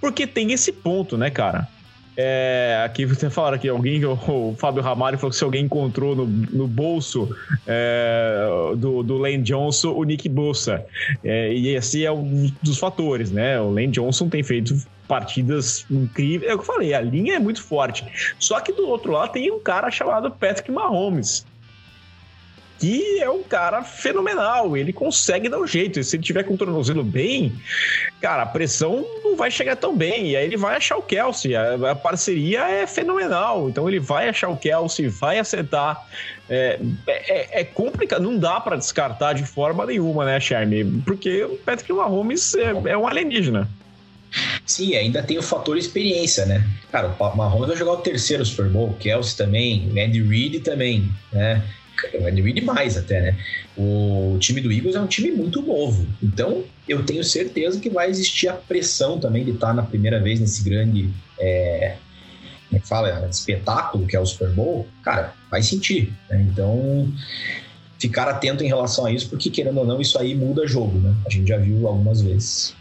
porque tem esse ponto, né, cara? É, aqui você falaram que alguém, o Fábio Ramalho falou que se alguém encontrou no, no bolso é, do, do Lane Johnson o Nick Bossa. É, e esse é um dos fatores, né? O Lane Johnson tem feito partidas incríveis. É o que eu falei, a linha é muito forte. Só que do outro lado tem um cara chamado Patrick Mahomes. Que é um cara fenomenal, ele consegue dar um jeito. E se ele tiver com o tornozelo bem, cara, a pressão não vai chegar tão bem. E aí ele vai achar o Kelsey. A, a parceria é fenomenal. Então ele vai achar o Kelsey, vai acertar. É, é, é complicado, não dá para descartar de forma nenhuma, né, Charme? Porque o Patrick Mahomes é, é um alienígena. Sim, ainda tem o fator experiência, né? Cara, o Mahomes vai jogar o terceiro Super Bowl, o Kelsey também, o Andy Reid também, né? O Andy Reid mais até, né? O time do Eagles é um time muito novo. Então, eu tenho certeza que vai existir a pressão também de estar na primeira vez nesse grande. É, como é que fala? Espetáculo que é o Super Bowl. Cara, vai sentir. Né? Então, ficar atento em relação a isso, porque querendo ou não, isso aí muda jogo, né? A gente já viu algumas vezes.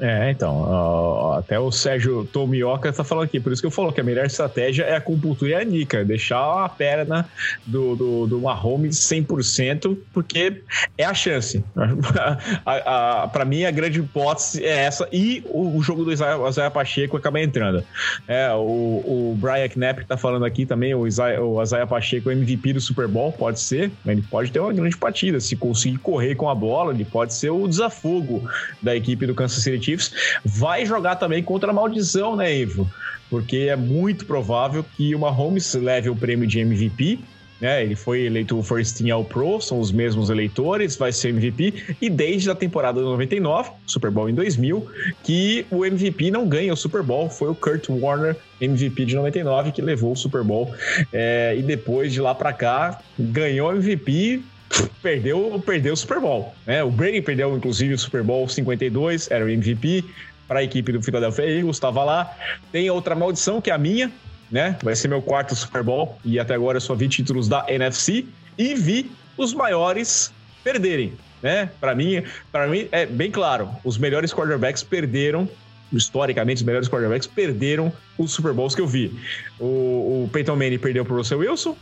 É, então, ó, até o Sérgio Tomioka tá falando aqui, por isso que eu falo que a melhor estratégia é a compultura e a Nica, deixar a perna do, do, do Mahomes 100%, porque é a chance. a, a, pra mim, a grande hipótese é essa, e o, o jogo do Isaiah, Isaiah, Pacheco acaba entrando. É, o, o Brian Knapp tá falando aqui também, o Isaiah, o Isaiah Pacheco MVP do Super Bowl, pode ser, ele pode ter uma grande partida, se conseguir correr com a bola, ele pode ser o desafogo da equipe do Kansas City Chiefs, vai jogar também contra a maldição, né, Ivo? Porque é muito provável que o Mahomes leve o prêmio de MVP né? Ele foi eleito First Team All Pro, são os mesmos eleitores, vai ser MVP, e desde a temporada 99, Super Bowl em 2000, que o MVP não ganha o Super Bowl, foi o Kurt Warner, MVP de 99, que levou o Super Bowl, é, e depois de lá para cá, ganhou MVP perdeu, perdeu o Super Bowl. Né? O Brady perdeu, inclusive, o Super Bowl 52, era o MVP para a equipe do Philadelphia Eagles, estava lá. Tem outra maldição, que é a minha, né? Vai ser meu quarto Super Bowl e até agora eu só vi títulos da NFC e vi os maiores perderem, né? Para mim, para mim é bem claro, os melhores quarterbacks perderam historicamente os melhores quarterbacks perderam os Super Bowls que eu vi. O, o Peyton Manning perdeu para o Russell Wilson,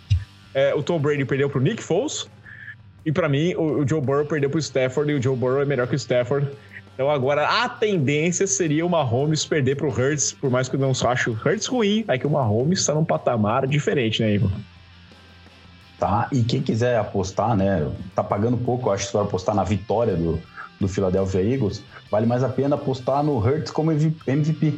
é, o Tom Brady perdeu para o Nick Foles, e para mim, o, o, Joe Burrow perdeu pro Stafford e o Joe Burrow é melhor que o Stafford. Então agora a tendência seria o Mahomes perder pro Hurts, por mais que eu não ache o Hurts ruim, é que o Mahomes está num patamar diferente, né, Ivo? Tá, e quem quiser apostar, né, tá pagando pouco, eu acho for apostar na vitória do, do Philadelphia Eagles, vale mais a pena apostar no Hurts como MVP.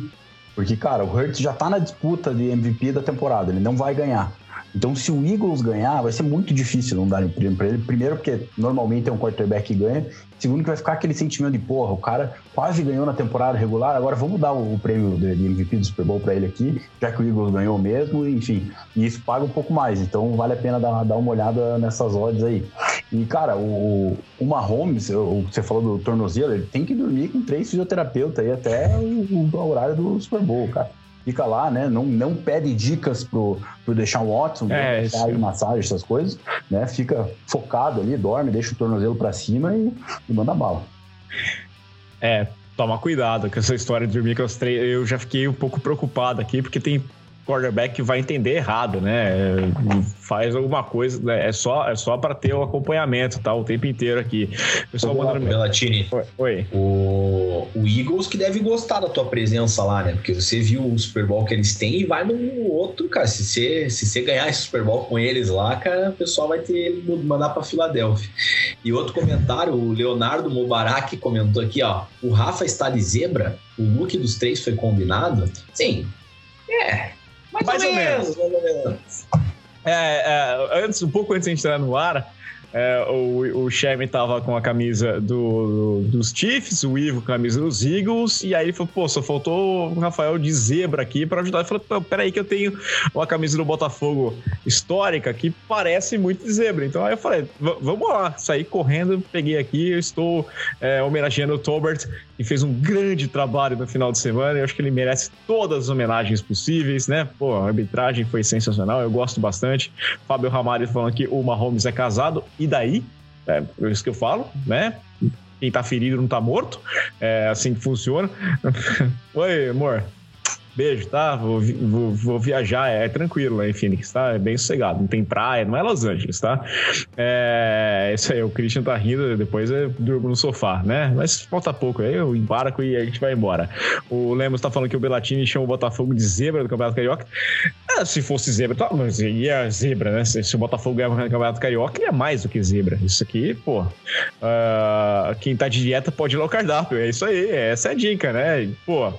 Porque, cara, o Hurts já tá na disputa de MVP da temporada, ele não vai ganhar. Então, se o Eagles ganhar, vai ser muito difícil não dar o prêmio para ele. Primeiro, porque normalmente é um quarterback que ganha. Segundo, que vai ficar aquele sentimento de, porra, o cara quase ganhou na temporada regular, agora vamos dar o, prêmio de MVP do Super Bowl para ele aqui, já que o Eagles ganhou mesmo, enfim. E isso paga um pouco mais. Então, vale a pena dar, dar uma olhada nessas odds aí. E, cara, o, o Mahomes, o, você falou do tornozelo, ele tem que dormir com três fisioterapeutas aí até o, o horário do Super Bowl, cara fica lá, né? Não, não pede dicas pro, pro Deshaun Watson, é, deixar massagem, essas coisas, né? Fica focado ali, dorme, deixa o tornozelo para cima e, e manda bala. É, toma cuidado com essa história de dormir com as três. Eu já fiquei um pouco preocupado aqui, porque tem quarterback vai entender errado, né? Faz alguma coisa, né? é só, é só para ter o acompanhamento, tá? O tempo inteiro aqui. Pessoal mandando Belatini. Oi. O, o Eagles que deve gostar da tua presença lá, né? Porque você viu o Super Bowl que eles têm e vai no outro, cara. Se você, se você ganhar esse Super Bowl com eles lá, cara, o pessoal vai ter mandar para Filadélfia. E outro comentário, o Leonardo Mubarak comentou aqui, ó. O Rafa está de zebra, o look dos três foi combinado. Sim. É, mais, mais ou, ou, menos. Mais ou menos. É, é, antes, um pouco antes de entrar no ar, é, o, o Sherman tava com a camisa do, dos Chiefs, o Ivo com a camisa dos Eagles, e aí ele falou, pô, só faltou o Rafael de zebra aqui para ajudar. Ele falou, peraí que eu tenho uma camisa do Botafogo histórica que parece muito de zebra. Então aí eu falei, vamos lá, saí correndo, peguei aqui, eu estou é, homenageando o Tolbert, que fez um grande trabalho no final de semana, eu acho que ele merece todas as homenagens possíveis, né? Pô, a arbitragem foi sensacional, eu gosto bastante. Fábio Ramalho falando que o Mahomes é casado, e daí? É, é isso que eu falo, né? Quem tá ferido não tá morto. É assim que funciona. Oi, amor. Beijo, tá? Vou, vou, vou, viajar, é tranquilo lá em Phoenix, tá? É bem sossegado, não tem praia, não é Los Angeles, tá? É isso aí, o Christian tá rindo, depois eu durmo no sofá, né? Mas falta pouco, aí eu embarco e a gente vai embora. O Lemos tá falando que o Belatini chama o Botafogo de zebra do Campeonato Carioca. Ah, se fosse zebra, tá, mas ia zebra, né? Se, se o Botafogo ganhar o Campeonato Carioca, é mais do que zebra. Isso aqui, pô. Uh, quem tá de dieta pode ir ao cardápio, é isso aí, essa é a dica, né? Pô,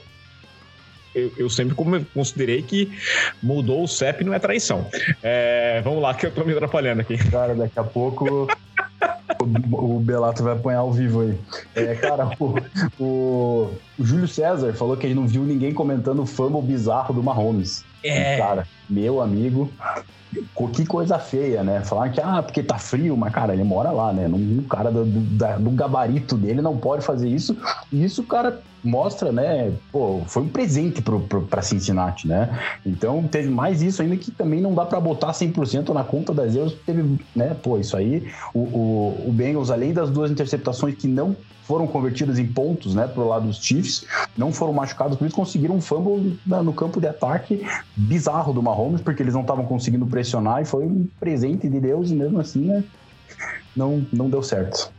eu, eu, sempre considerei que mudou o CEP não é traição. É, vamos lá, que eu tô me atrapalhando aqui. Cara, daqui a pouco o, o Belato vai apanhar ao vivo aí. É, cara, o, o, o, Júlio César falou que ele não viu ninguém comentando o fumble bizarro do Mahomes. É. cara, meu amigo, que coisa feia, né? Falar que, ah, porque tá frio, mas, cara, ele mora lá, né? Um cara do, do, do gabarito dele não pode fazer isso. E isso, cara, mostra, né? Pô, foi um presente pro, pro, pra Cincinnati, né? Então, teve mais isso ainda que também não dá para botar 100% na conta das erros. Teve, né? Pô, isso aí, o, o, o Bengals, além das duas interceptações que não foram convertidas em pontos, né, pro lado dos Chiefs, não foram machucados, por isso conseguiram um fumble no campo de ataque bizarro do Mahomes, porque eles não estavam conseguindo pressionar e foi um presente de Deus e mesmo assim, né, não, não deu certo.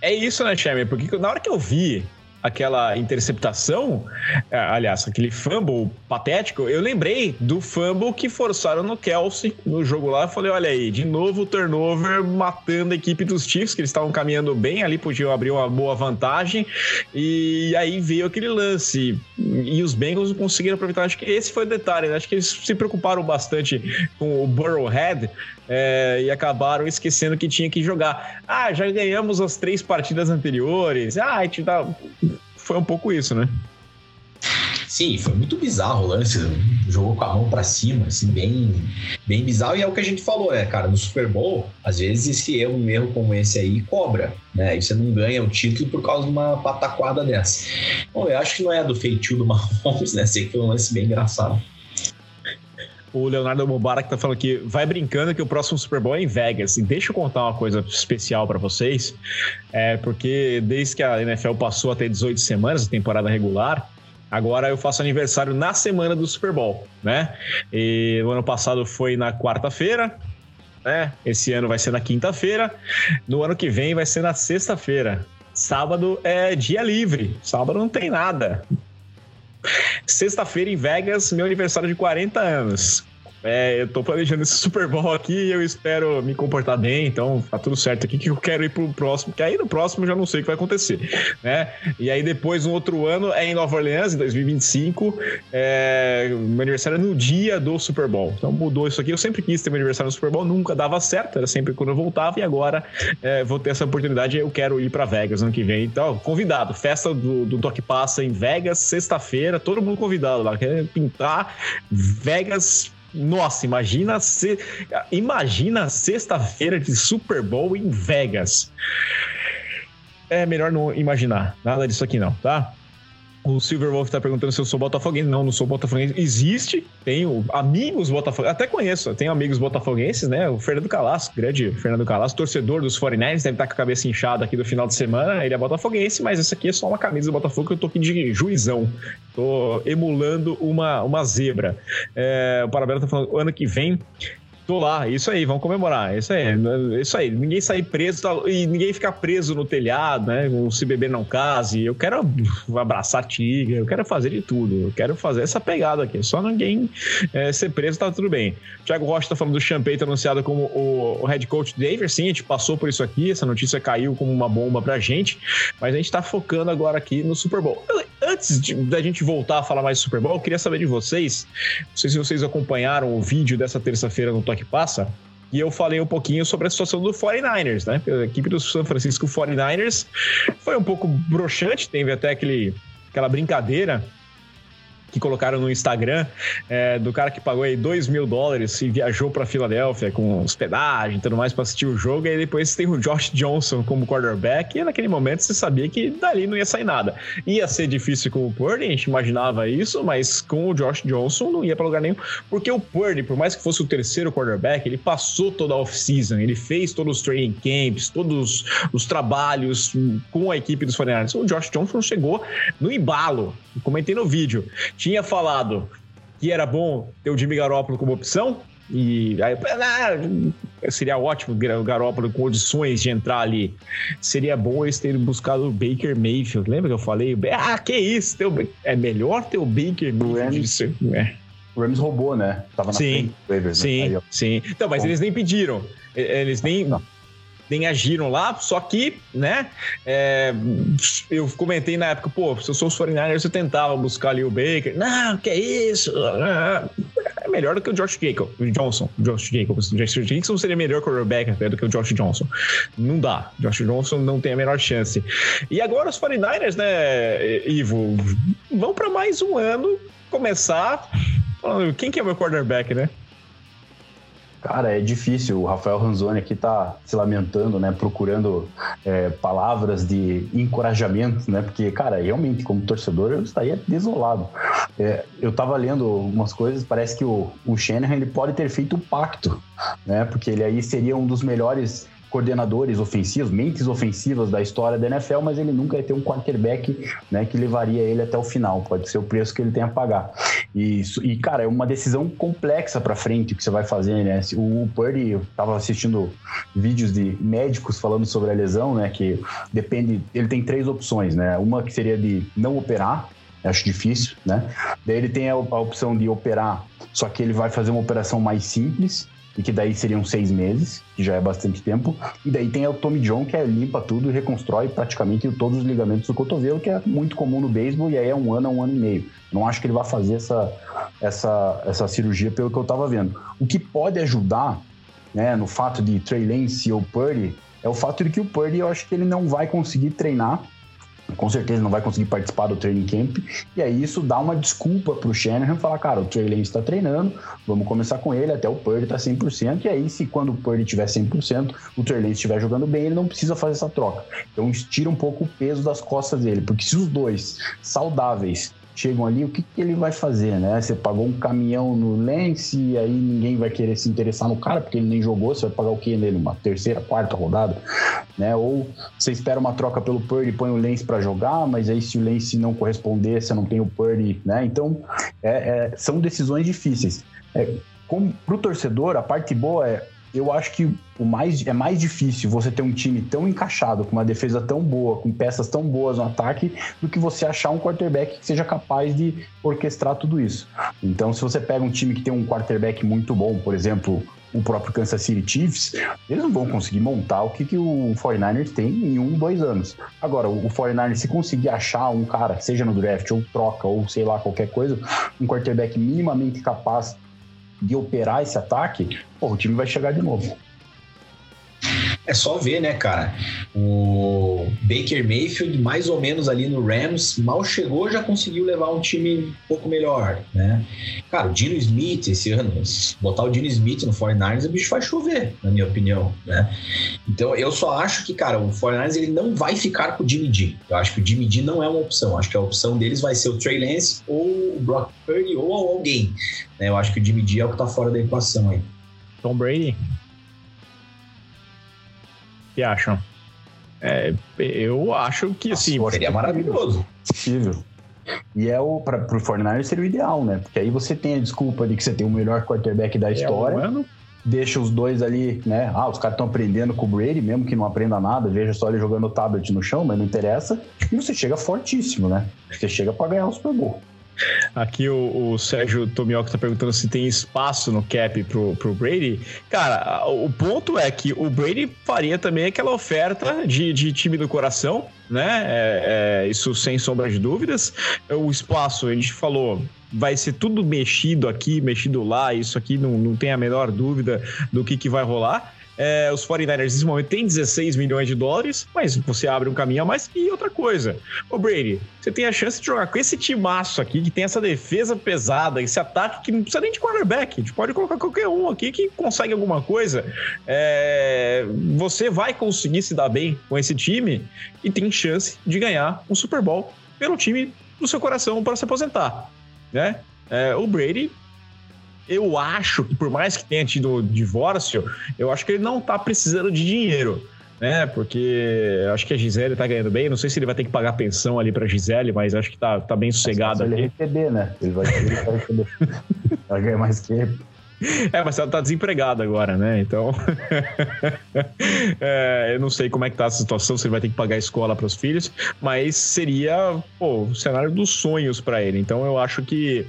É isso, né, Chamber? Porque na hora que eu vi aquela interceptação, é, aliás, aquele fumble patético, eu lembrei do fumble que forçaram no Kelsey no jogo lá. Eu falei, olha aí, de novo o turnover matando a equipe dos Chiefs, que eles estavam caminhando bem ali, podiam abrir uma boa vantagem. E aí veio aquele lance. E os Bengals conseguiram aproveitar. Acho que esse foi o detalhe, né? Acho que eles se preocuparam bastante com o Burrowhead é, e acabaram esquecendo que tinha que jogar. Ah, já ganhamos as três partidas anteriores. Ah, a gente dá. Foi um pouco isso, né? Sim, foi muito bizarro o lance. Jogou com a mão para cima, assim, bem, bem bizarro. E é o que a gente falou, né, cara? No Super Bowl, às vezes esse erro, um erro como esse aí, cobra, né? E você não ganha o título por causa de uma pataquada dessa. Bom, eu acho que não é do feitio do Mahomes, né? Sei que foi um lance bem engraçado. O Leonardo Mubarak tá falando que vai brincando que o próximo Super Bowl é em Vegas. E deixa eu contar uma coisa especial para vocês, é porque desde que a NFL passou até 18 semanas, a temporada regular, Agora eu faço aniversário na semana do Super Bowl, né? E o ano passado foi na quarta-feira, né? Esse ano vai ser na quinta-feira. No ano que vem vai ser na sexta-feira. Sábado é dia livre. Sábado não tem nada. Sexta-feira em Vegas, meu aniversário de 40 anos. É, eu tô planejando esse Super Bowl aqui e eu espero me comportar bem, então tá tudo certo aqui que eu quero ir pro próximo, que aí no próximo eu já não sei o que vai acontecer, né? E aí depois, um outro ano, é em Nova Orleans, em 2025, é, meu aniversário é no dia do Super Bowl. Então mudou isso aqui, eu sempre quis ter meu aniversário no Super Bowl, nunca dava certo, era sempre quando eu voltava e agora é, vou ter essa oportunidade eu quero ir para Vegas ano que vem. Então, convidado, festa do, do Toque Passa em Vegas, sexta-feira, todo mundo convidado lá, quer pintar Vegas nossa, imagina se, imagina sexta-feira de Super Bowl em Vegas. É melhor não imaginar nada disso aqui não, tá? O Silver Wolf tá perguntando se eu sou botafoguense. Não, não sou botafoguense. Existe, tenho amigos botafoguenses, até conheço, tenho amigos botafoguenses, né? O Fernando Calasso, grande Fernando Calasso, torcedor dos 49ers, deve estar com a cabeça inchada aqui do final de semana. Ele é botafoguense, mas essa aqui é só uma camisa do Botafogo que eu tô aqui de juizão. Tô emulando uma, uma zebra. É, o Parabéns tá falando, ano que vem Tô lá, isso aí, vamos comemorar. Isso aí, isso aí. Ninguém sair preso e ninguém ficar preso no telhado, né? Se beber não case. Eu quero abraçar tigre, eu quero fazer de tudo. Eu quero fazer essa pegada aqui. Só ninguém é, ser preso, tá tudo bem. Thiago Rocha tá falando do Champagne, tá anunciado como o, o head coach David. Sim, a gente passou por isso aqui. Essa notícia caiu como uma bomba pra gente. Mas a gente tá focando agora aqui no Super Bowl. Antes de, da gente voltar a falar mais do Super Bowl, eu queria saber de vocês. Não sei se vocês acompanharam o vídeo dessa terça-feira no que passa. E eu falei um pouquinho sobre a situação do 49ers, né? A equipe do San Francisco 49ers foi um pouco broxante, teve até aquele, aquela brincadeira que colocaram no Instagram é, do cara que pagou aí 2 mil dólares e viajou para Filadélfia com hospedagem e tudo mais para assistir o jogo. E depois tem o Josh Johnson como quarterback. E naquele momento você sabia que dali não ia sair nada. Ia ser difícil com o Purdy, a gente imaginava isso, mas com o Josh Johnson não ia para lugar nenhum. Porque o Purdy, por mais que fosse o terceiro quarterback, ele passou toda a off-season, ele fez todos os training camps, todos os trabalhos com a equipe dos 49ers. O Josh Johnson chegou no embalo. Comentei no vídeo tinha falado que era bom ter o Jimmy Garoppolo como opção, e aí, ah, seria ótimo o Garoppolo com condições de entrar ali. Seria bom eles terem buscado o Baker Mayfield. Lembra que eu falei? Ah, que isso? É melhor ter o Baker Mayfield. É. O Rams roubou, né? Tava na sim, frente do Sim, né? sim. Então, mas bom. eles nem pediram. Eles nem. Não nem agiram lá, só que, né, é, eu comentei na época, pô, se eu sou os 49ers, eu tentava buscar ali o Baker, não, que é isso, é melhor do que o Josh Jacob, Johnson, Josh Jacobs, Josh Jackson seria melhor quarterback até do que o Josh Johnson, não dá, Josh Johnson não tem a menor chance. E agora os 49ers, né, Ivo, vão para mais um ano começar quem que é o meu quarterback, né? Cara, é difícil. O Rafael Ranzoni aqui tá se lamentando, né? Procurando é, palavras de encorajamento, né? Porque, cara, realmente, como torcedor, eu estaria desolado. É, eu tava lendo algumas coisas, parece que o, o Shanahan ele pode ter feito um pacto, né? Porque ele aí seria um dos melhores coordenadores ofensivos, mentes ofensivas da história da NFL, mas ele nunca ia ter um quarterback né, que levaria ele até o final. Pode ser o preço que ele tem a pagar. E, e cara, é uma decisão complexa para frente que você vai fazer, né? O Purdy, eu tava assistindo vídeos de médicos falando sobre a lesão, né? Que depende, ele tem três opções, né? Uma que seria de não operar, acho difícil, né? Daí ele tem a opção de operar, só que ele vai fazer uma operação mais simples, e que daí seriam seis meses, que já é bastante tempo. E daí tem o Tommy John, que é, limpa tudo e reconstrói praticamente todos os ligamentos do cotovelo, que é muito comum no beisebol, e aí é um ano a um ano e meio. Não acho que ele vai fazer essa, essa, essa cirurgia pelo que eu estava vendo. O que pode ajudar né, no fato de Trey Lance ou Purdy é o fato de que o Purdy eu acho que ele não vai conseguir treinar com certeza não vai conseguir participar do training camp. E aí isso dá uma desculpa pro Shanahan falar, cara, o Trey Lance está treinando, vamos começar com ele, até o Purdy tá 100%, e aí se quando o Purdy tiver 100%, o Trey Lance estiver jogando bem, ele não precisa fazer essa troca. Então estira um pouco o peso das costas dele, porque se os dois saudáveis chegam ali, o que, que, ele vai fazer, né? Você pagou um caminhão no Lance e aí ninguém vai querer se interessar no cara porque ele nem jogou, você vai pagar o que nele? Uma terceira, quarta rodada, né? Ou você espera uma troca pelo Purdy e põe o Lance para jogar, mas aí se o Lance não corresponder, você não tem o Purdy, né? Então, é, é, são decisões difíceis. É, como pro torcedor, a parte boa é eu acho que o mais, é mais difícil você ter um time tão encaixado, com uma defesa tão boa, com peças tão boas no ataque, do que você achar um quarterback que seja capaz de orquestrar tudo isso. Então, se você pega um time que tem um quarterback muito bom, por exemplo, o próprio Kansas City Chiefs, eles não vão conseguir montar o que, que o 49ers tem em um, dois anos. Agora, o 49ers, se conseguir achar um cara, seja no draft, ou troca, ou sei lá, qualquer coisa, um quarterback minimamente capaz de operar esse ataque, pô, o time vai chegar de novo. É só ver, né, cara? O Baker Mayfield, mais ou menos ali no Rams, mal chegou, já conseguiu levar um time um pouco melhor, né? Cara, o Dino Smith esse ano, botar o Dino Smith no 49ers, o bicho vai chover, na minha opinião, né? Então, eu só acho que, cara, o 49ers ele não vai ficar com o Jimmy G. Eu acho que o Jimmy G não é uma opção. Acho que a opção deles vai ser o Trey Lance ou o Brock Purdy ou alguém. Né? Eu acho que o Jimmy G é o que tá fora da equação aí. Tom Brady? Que acham? É, eu acho que assim. Nossa, seria maravilhoso. Possível. E é o para o 49 seria o ideal, né? Porque aí você tem a desculpa de que você tem o melhor quarterback da história. É um deixa os dois ali, né? Ah, os caras estão aprendendo com o Brady, mesmo que não aprenda nada, veja só ele jogando o tablet no chão, mas não interessa. E você chega fortíssimo, né? Você chega para ganhar o Super Bowl. Aqui o, o Sérgio Tomioka está perguntando se tem espaço no cap pro, pro Brady. Cara, o ponto é que o Brady faria também aquela oferta de, de time do coração, né? É, é, isso sem sombra de dúvidas. O espaço, a gente falou, vai ser tudo mexido aqui, mexido lá, isso aqui não, não tem a menor dúvida do que, que vai rolar. É, os 49ers nesse momento têm 16 milhões de dólares, mas você abre um caminho a mais. E outra coisa, ô Brady, você tem a chance de jogar com esse timaço aqui, que tem essa defesa pesada, esse ataque que não precisa nem de quarterback. A gente pode colocar qualquer um aqui que consegue alguma coisa. É, você vai conseguir se dar bem com esse time e tem chance de ganhar um Super Bowl pelo time do seu coração para se aposentar. Né? É, o Brady eu acho que por mais que tenha tido divórcio, eu acho que ele não tá precisando de dinheiro. Né, porque acho que a Gisele tá ganhando bem. Não sei se ele vai ter que pagar pensão ali pra Gisele, mas acho que tá, tá bem sossegado ali. ele receber, né? Ele vai, ele vai receber. Ela ganha mais que ele. É, mas ela tá desempregada agora, né? Então. é, eu não sei como é que tá a situação, se ele vai ter que pagar a escola para os filhos, mas seria, pô, o cenário dos sonhos para ele. Então eu acho que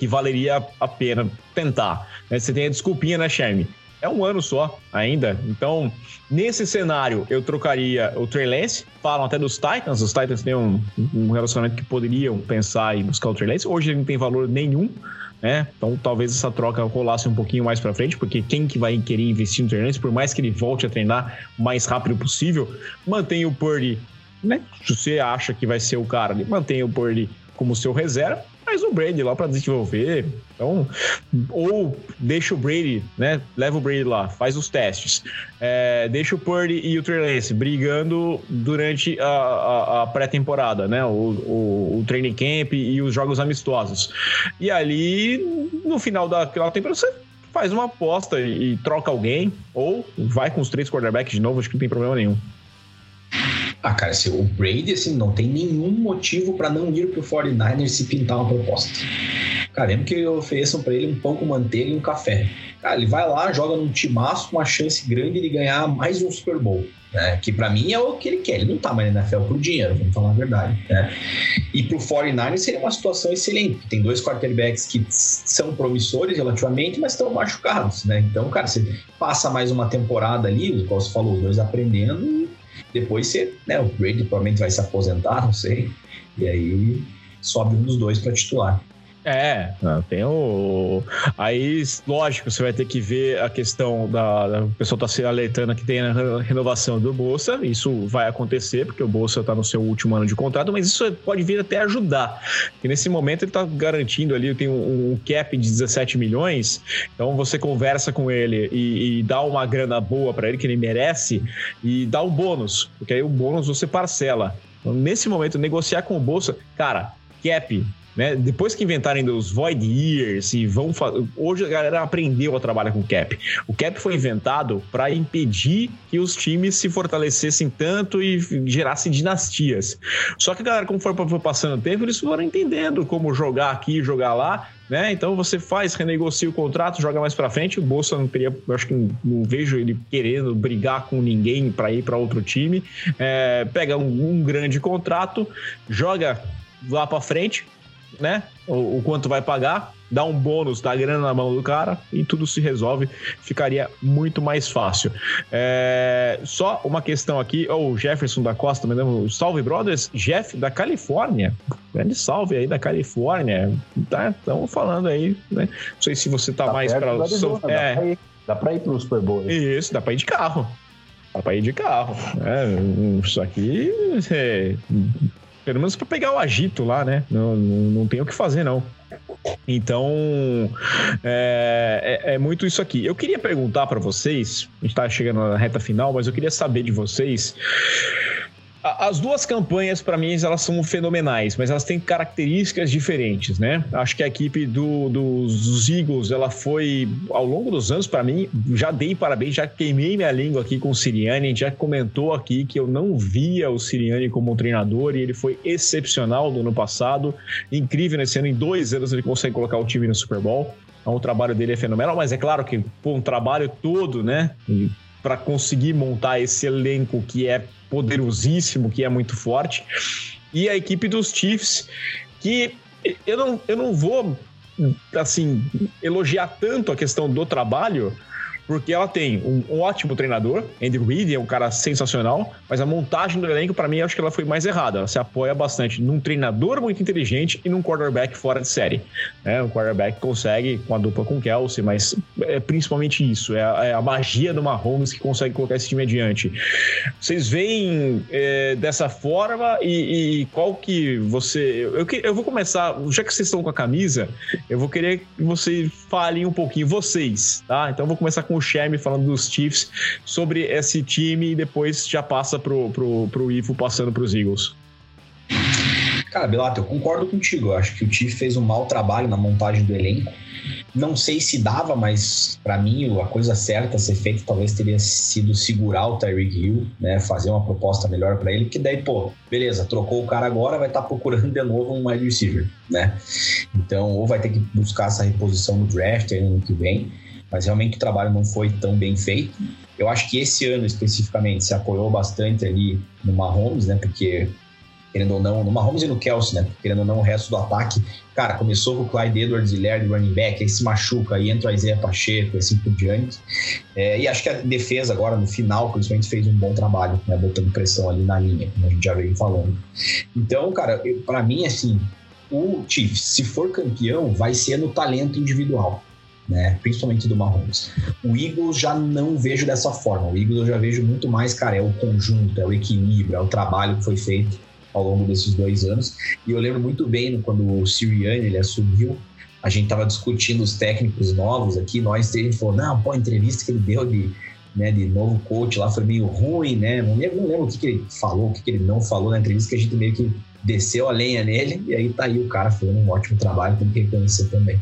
que valeria a pena tentar. Né? Você tem a desculpinha, né, Sherme? É um ano só ainda. Então, nesse cenário, eu trocaria o Trey Lance. Falam até dos Titans. Os Titans têm um, um relacionamento que poderiam pensar em buscar o Trey Lance. Hoje ele não tem valor nenhum. Né? Então talvez essa troca rolasse um pouquinho mais para frente, porque quem que vai querer investir no Trey Lance, por mais que ele volte a treinar o mais rápido possível, mantém o Purdy, né? Se você acha que vai ser o cara, mantém o Purdy como seu reserva faz o Brady lá para desenvolver. Então, ou deixa o Brady, né? Leva o Brady lá, faz os testes. É, deixa o Purdy e o Trey Lance brigando durante a, a, a pré-temporada, né? O, o, o, training camp e os jogos amistosos. E ali, no final da temporada, você faz uma aposta e, e troca alguém, ou vai com os três quarterbacks de novo, acho que não tem problema nenhum. Ah, cara, se o Brady assim, não tem nenhum motivo para não ir pro 49ers se pintar uma proposta. Cara, mesmo que ofereçam para ele um pão com manteiga e um café. Cara, ele vai lá, joga num timaço uma chance grande de ganhar mais um Super Bowl. Né? Que para mim é o que ele quer. Ele não tá mais na NFL por dinheiro, vamos falar a verdade. Né? E pro 49ers seria uma situação excelente. Tem dois quarterbacks que são promissores relativamente, mas estão machucados, né? Então, cara, você passa mais uma temporada ali, como você falou, dois aprendendo depois você, né, o Brady provavelmente vai se aposentar, não sei. E aí sobe um dos dois para titular. É, tem o. Aí, lógico, você vai ter que ver a questão da. O pessoal tá se alertando que tem a renovação do Bolsa. Isso vai acontecer, porque o Bolsa tá no seu último ano de contrato, mas isso pode vir até ajudar. Porque nesse momento ele tá garantindo ali, tem um, um cap de 17 milhões. Então você conversa com ele e, e dá uma grana boa para ele, que ele merece, e dá um bônus. Porque aí o bônus você parcela. Então, nesse momento, negociar com o Bolsa, cara, cap né? Depois que inventarem dos void years e vão hoje a galera aprendeu a trabalhar com cap. O cap foi inventado para impedir que os times se fortalecessem tanto e gerassem dinastias. Só que a galera, como foi passando o tempo, eles foram entendendo como jogar aqui, jogar lá, né? Então você faz, renegocia o contrato, joga mais para frente. O Bolsa não teria, acho que não, não, vejo ele querendo brigar com ninguém para ir para outro time. É, pega um, um grande contrato, joga lá para frente, né? O, o, quanto vai pagar, dá um bônus, dá grana na mão do cara e tudo se resolve. Ficaria muito mais fácil. É, só uma questão aqui, o Jefferson da Costa, mandando salve, brothers. Jeff da Califórnia. Grande salve aí da Califórnia. Tá, estamos falando aí, né? Não sei se você tá, tá mais para. É, dá pra ir pro Super Bowl. Isso, dá pra ir de carro. Dá pra ir de carro. Né? Isso aqui é, pelo menos para pegar o agito lá, né? Não, não, não tem o que fazer, não. Então, é, é, é, muito isso aqui. Eu queria perguntar para vocês, a gente está chegando na reta final, mas eu queria saber de vocês as duas campanhas, para mim, elas são fenomenais, mas elas têm características diferentes, né? Acho que a equipe do, dos Eagles, ela foi, ao longo dos anos, para mim, já dei parabéns, já queimei minha língua aqui com o Siriani, a gente já comentou aqui que eu não via o Siriani como um treinador e ele foi excepcional no ano passado, incrível nesse ano, em dois anos ele consegue colocar o time no Super Bowl. Então, o trabalho dele é fenomenal, mas é claro que pô, um trabalho todo, né? Para conseguir montar esse elenco que é poderosíssimo, que é muito forte. E a equipe dos Chiefs, que eu não, eu não vou assim elogiar tanto a questão do trabalho, porque ela tem um, ótimo treinador, Andy Reid, é um cara sensacional, mas a montagem do elenco, para mim, acho que ela foi mais errada. Ela se apoia bastante num treinador muito inteligente e num quarterback fora de série. É, um quarterback consegue com a dupla com Kelsey, mas é principalmente isso, é a, é a magia do Mahomes que consegue colocar esse time adiante. Vocês veem é, dessa forma e, e, qual que você... Eu, eu, eu vou começar, já que vocês estão com a camisa, eu vou querer que vocês falem um pouquinho, vocês, tá? Então eu vou começar com o Sherme falando dos Chiefs sobre esse time e depois já passa pro, pro, pro Ivo passando pros Eagles. Cara, Belato, eu concordo contigo. Eu acho que o Chief fez um mau trabalho na montagem do elenco. Não sei se dava, mas para mim a coisa certa a ser feita talvez teria sido segurar o Tyreek Hill, né? Fazer uma proposta melhor para ele, que daí, pô, beleza, trocou o cara agora, vai estar tá procurando de novo um wide receiver, né? Então, ou vai ter que buscar essa reposição no draft aí no ano que vem mas realmente o trabalho não foi tão bem feito. Eu acho que esse ano especificamente se apoiou bastante ali no Mahomes, né? Porque, querendo ou não, no Mahomes e no Kelsey, né? Querendo ou não, o resto do ataque, cara, começou com o Clyde Edwards Laird, running back, aí se machuca, aí entra o Isaiah Pacheco e assim por diante. É, e acho que a defesa agora, no final, principalmente, fez um bom trabalho, né? Botando pressão ali na linha, como a gente já veio falando. Então, cara, para mim, assim, o Chiefs, se for campeão, vai ser no talento individual né? Principalmente do Mahomes. O Eagles já não vejo dessa forma. O Eagles eu já vejo muito mais, cara, é o conjunto, é o equilíbrio, é o trabalho que foi feito ao longo desses dois anos. E eu lembro muito bem quando o Sirianni ele assumiu, a gente tava discutindo os técnicos novos aqui, nós ele falou, não, pô, a entrevista que ele deu de, né, de novo coach lá foi meio ruim, né? Não lembro, não lembro o que, que ele falou, o que, que ele não falou na entrevista, que a gente meio que desceu a lenha nele, e aí tá aí o cara fazendo um ótimo trabalho, tem que reconhecer também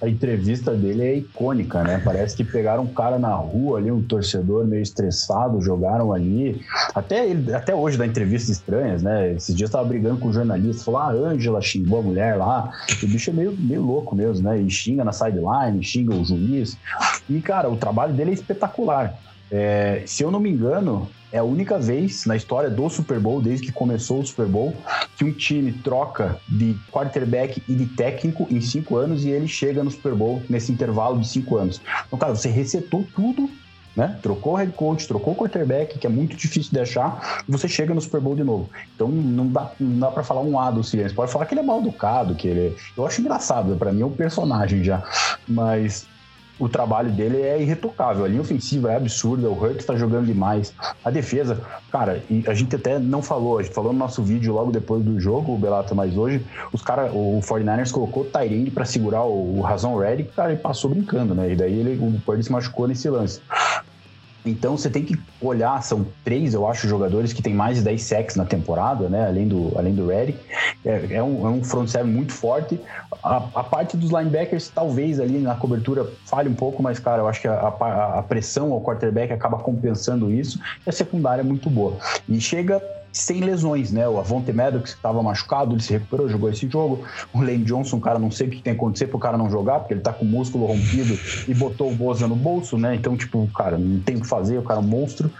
a entrevista dele é icônica, né? Parece que pegaram um cara na rua ali, um torcedor meio estressado, jogaram ali. Até, ele, até hoje dá entrevistas estranhas, né? Esses dias tava brigando com um jornalista, falou: ah, Ângela xingou a mulher lá. O bicho é meio, meio louco mesmo, né? E xinga na sideline, xinga o juiz. E, cara, o trabalho dele é espetacular. É, se eu não me engano, é a única vez na história do Super Bowl, desde que começou o Super Bowl, que um time troca de quarterback e de técnico em cinco anos e ele chega no Super Bowl nesse intervalo de cinco anos. Então, cara, você resetou tudo né? Trocou head coach, trocou quarterback, que é muito difícil de achar, e você chega no Super Bowl de novo. Então não dá, não dá para falar um A do Sirius. Pode falar que ele é mal educado, que ele é... Eu acho engraçado, para mim é um personagem já. Mas o trabalho dele é irretocável. A linha ofensiva é absurda, o Hurts está jogando demais. A defesa, cara, a gente até não falou, a gente falou no nosso vídeo logo depois do jogo, o Belata, mas hoje, os cara, o 49ers colocou o Tyrande para segurar o, o Razon Reddick, cara, ele passou brincando, né? E daí ele, o Purdy se machucou nesse lance. Então você tem que olhar, são três, eu acho, jogadores que tem mais de 10 sacks na temporada, né? Além do, além do Reddick. É, é, um, é um front seven muito forte. A, a, parte dos linebackers, talvez ali na cobertura falhe um pouco, mas, cara, eu acho que a, a, a pressão ao quarterback acaba compensando isso. E a secundária é muito boa. E chega sem lesões, né? O Avonte Maddox que estava machucado, ele se recuperou, jogou esse jogo. O Lane Johnson, cara, não sei o que tem que acontecer pro cara não jogar, porque ele tá com o músculo rompido e botou o Boza no bolso, né? Então, tipo, cara, não tem o que fazer, o cara é um monstro.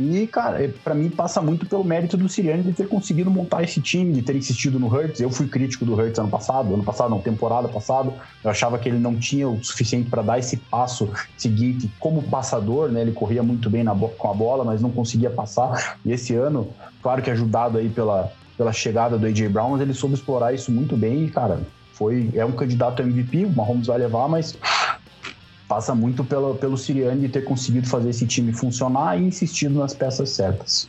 E, cara, é, para mim passa muito pelo mérito do Sirianni de ter conseguido montar esse time, de ter insistido no Hurts. Eu fui crítico do Hurts ano passado, ano passado não, temporada passada. Eu achava que ele não tinha o suficiente para dar esse passo seguinte como passador, né? Ele corria muito bem na, com a bola, mas não conseguia passar. E esse ano, claro que ajudado aí pela, pela chegada do AJ Brown, ele soube explorar isso muito bem e, cara, foi é um candidato a MVP, o Mahomes vai levar, mas passa muito pelo, pelo Siriani de ter conseguido fazer esse time funcionar e insistido nas peças certas.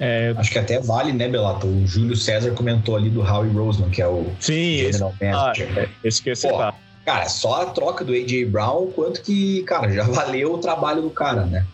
É, Acho que até vale, né, Belato? O Júlio César comentou ali do Howie Roseman, que é o Sim, General esse, Manager. Ah, esse que eu sei Cara, só a troca do A.J. Brown, quanto que, cara, já valeu o trabalho do cara, né?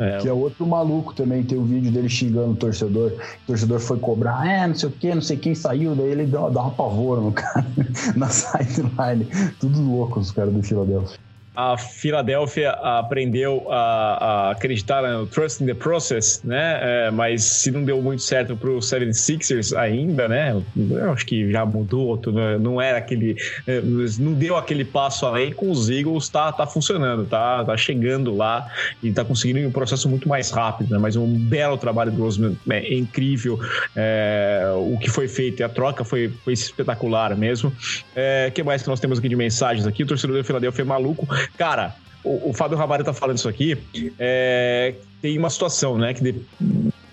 É. Que é outro maluco também, tem o um vídeo dele xingando o torcedor. O torcedor foi cobrar, é, não sei o que, não sei quem saiu, daí ele dá, dá uma pavor no cara, na sideline. Tudo louco os caras do Philadelphia a Filadélfia aprendeu a, a, acreditar no trust in the process, né? É, mas se não deu muito certo para o 76ers ainda, né? Eu acho que já mudou, né? não era aquele, é, não deu aquele passo além. Com os Eagles tá, tá funcionando, tá, tá chegando lá e tá conseguindo um processo muito mais rápido, né? Mas um belo trabalho do Roseman, é incrível é, o que foi feito e a troca foi, foi espetacular mesmo. É, o que mais que nós temos aqui de mensagens aqui? O torcedor da Filadélfia é maluco. Cara, o, o Fábio Ramalho tá falando isso aqui. É, tem uma situação, né? Que de,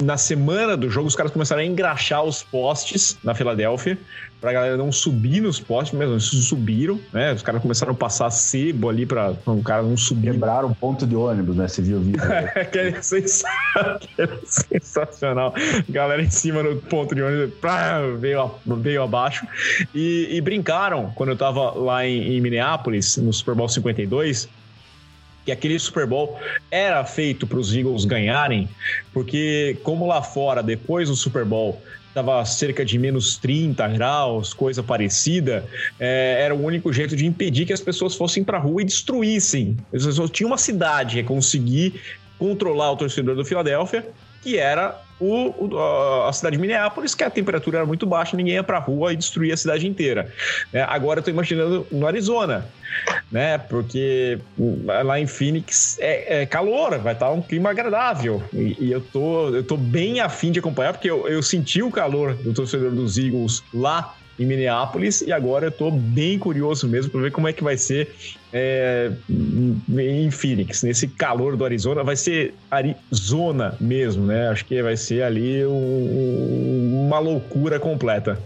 na semana do jogo os caras começaram a engraxar os postes na Filadélfia pra galera não subir nos postes mesmo. Eles subiram, né? Os caras começaram a passar sebo ali pra o cara não subir. Quebraram o ponto de ônibus, né? Você viu o vídeo. que é sensacional. Galera em cima do ponto de ônibus pá, veio, veio abaixo. E, e, brincaram quando eu tava lá em, em Minneapolis, no Super Bowl 52 que aquele Super Bowl era feito para os Eagles ganharem, porque como lá fora, depois do Super Bowl, estava cerca de menos 30 graus, coisa parecida, é, era o único jeito de impedir que as pessoas fossem para a rua e destruíssem. Só tinha uma cidade que conseguir controlar o torcedor do Filadélfia, que era o, o, a cidade de Minneapolis, que a temperatura era muito baixa, ninguém ia pra rua e destruía a cidade inteira. É, agora eu tô imaginando no Arizona, né? Porque lá em Phoenix é, é calor, vai estar tá um clima agradável. E, e, eu, tô, eu tô bem afim de acompanhar, porque eu, eu senti o calor do torcedor dos Eagles lá em Minneapolis e agora eu tô bem curioso mesmo para ver como é que vai ser é, em Phoenix, nesse calor do Arizona, vai ser Arizona mesmo, né? Acho que vai ser ali um, uma loucura completa.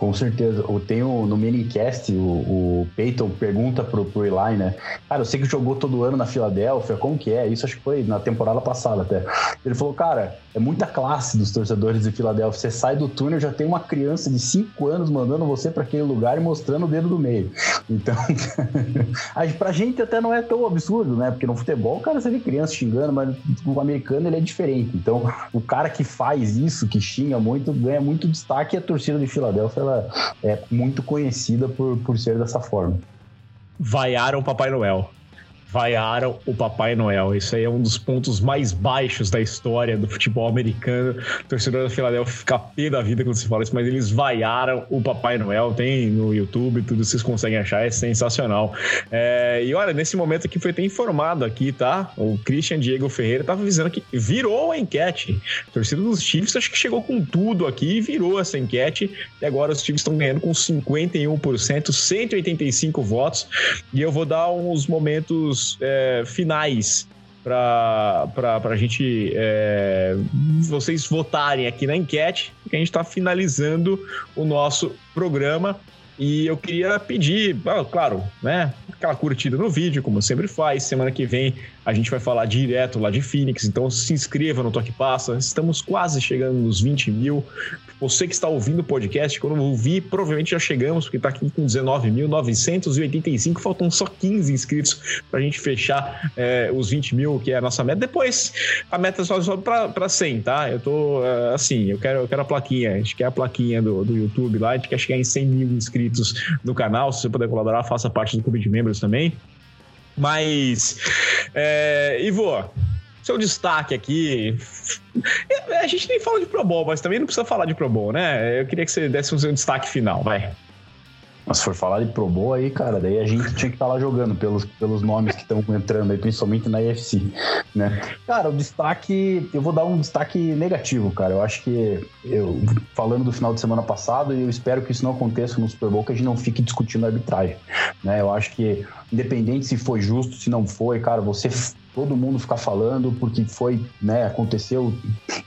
Com certeza. Eu tenho no minicast, o, o Peyton pergunta pro, pro Eli, né? Cara, eu sei que jogou todo ano na Filadélfia, como que é? Isso acho que foi na temporada passada até. Ele falou, cara, é muita classe dos torcedores de Filadélfia. Você sai do túnel, já tem uma criança de 5 anos mandando você para aquele lugar e mostrando o dedo do meio. Então, pra gente até não é tão absurdo, né? Porque no futebol, cara, você vê criança xingando, mas o americano ele é diferente. Então, o cara que faz isso, que xinga muito, ganha muito destaque e a torcida de Filadélfia ela é muito conhecida por, por ser dessa forma. Vaiaram Papai Noel vaiaram o Papai Noel. Isso aí é um dos pontos mais baixos da história do futebol americano. O torcedor da Filadélfia fica pé da vida quando se fala isso, mas eles vaiaram o Papai Noel. Tem no YouTube, tudo vocês conseguem achar, é sensacional. É, e olha, nesse momento aqui foi até informado aqui, tá? O Christian Diego Ferreira tava avisando que virou a enquete. A torcida dos Chiefs acho que chegou com tudo aqui e virou essa enquete. E agora os Chiefs estão ganhando com 51%, 185 votos. E eu vou dar uns momentos minutos é, finais para a gente é, vocês votarem aqui na enquete, que a gente está finalizando o nosso programa. E eu queria pedir, claro, né? Aquela curtida no vídeo, como sempre faz. Semana que vem a gente vai falar direto lá de Phoenix, então se inscreva no Toque Passa. Estamos quase chegando nos 20 mil. Você que está ouvindo o podcast, quando ouvir, provavelmente já chegamos, porque está aqui com 19.985, faltam só 15 inscritos para a gente fechar é, os 20 mil, que é a nossa meta. Depois, a meta só sobe para 100, tá? Eu tô é, assim, eu quero, eu quero a plaquinha, a gente quer a plaquinha do, do YouTube lá, a gente quer chegar em 100 mil inscritos no canal. Se você puder colaborar, faça parte do clube de membros também. Mas, é, Ivo, seu destaque aqui. A gente nem fala de Pro Bowl, mas também não precisa falar de Pro Bowl, né? Eu queria que você desse o seu destaque final, vai. Mas se for falar de Pro Bowl aí, cara, daí a gente tinha que estar tá lá jogando pelos, pelos nomes que estão entrando aí, principalmente na UFC. né? Cara, o destaque, eu vou dar um destaque negativo, cara. Eu acho que, eu falando do final de semana passado, eu espero que isso não aconteça no Super Bowl, que a gente não fique discutindo arbitragem, né? Eu acho que, independente se foi justo, se não foi, cara, você todo mundo ficar falando porque foi, né, aconteceu,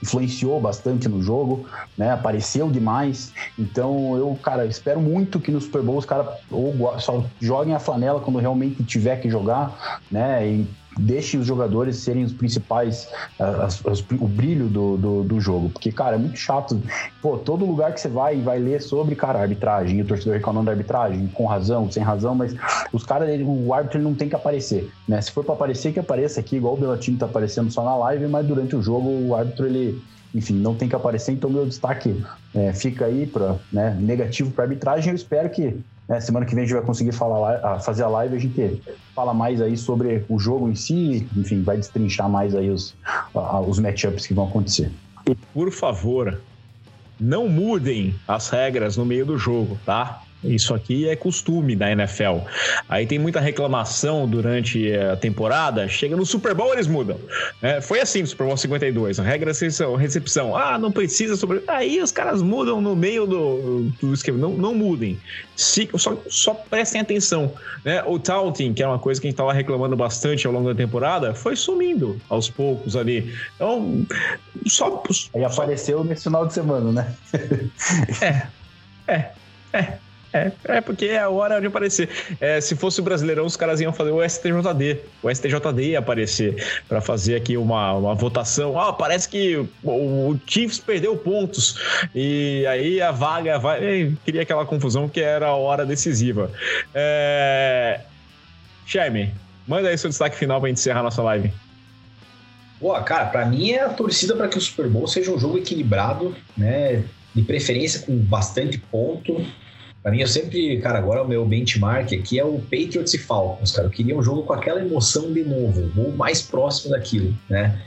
influenciou bastante no jogo, né, apareceu demais. Então eu, cara, espero muito que no Super Bowl os caras ou só joguem a flanela quando realmente tiver que jogar, né, e deixe os jogadores serem os principais, as, as, o brilho do, do, do, jogo. Porque, cara, é muito chato. Pô, todo lugar que você vai vai ler sobre, cara, arbitragem, o torcedor reclamando da arbitragem, com razão, sem razão, mas os caras, o árbitro ele não tem que aparecer, né? Se for para aparecer, que apareça aqui, igual o Belatini tá aparecendo só na live, mas durante o jogo o árbitro, ele, enfim, não tem que aparecer, então meu destaque é, fica aí para né, negativo para arbitragem. Eu espero que né, semana que vem a gente vai conseguir falar, fazer a live, a gente fala mais aí sobre o jogo em si, enfim, vai destrinchar mais aí os, os matchups que vão acontecer. Por favor, não mudem as regras no meio do jogo, tá? Isso aqui é costume da NFL. Aí tem muita reclamação durante a temporada. Chega no Super Bowl, eles mudam. É, foi assim no Super Bowl 52. A regra é recepção. Ah, não precisa sobre. Aí os caras mudam no meio do, do esquema. Não, não mudem. Se, só, só prestem atenção. Né? O taunting, que é uma coisa que a gente estava reclamando bastante ao longo da temporada, foi sumindo aos poucos ali. Então, só. Aí apareceu nesse final de semana, né? é. É. É. É, é porque é a hora de aparecer. É, se fosse o Brasileirão, os caras iam fazer o STJD. O STJD ia aparecer para fazer aqui uma, uma votação. Ah, parece que o, o, Chiefs perdeu pontos. E aí a vaga vai. Queria aquela confusão que era a hora decisiva. É... Manda aí seu destaque final para encerrar nossa live. Boa, cara, para mim é a torcida para que o Super Bowl seja um jogo equilibrado, né? De preferência com bastante ponto, Pra mim, eu sempre, cara, agora o meu benchmark aqui é o Patriots e Falcons, cara. Eu queria um jogo com aquela emoção de novo, ou mais próximo daquilo, né?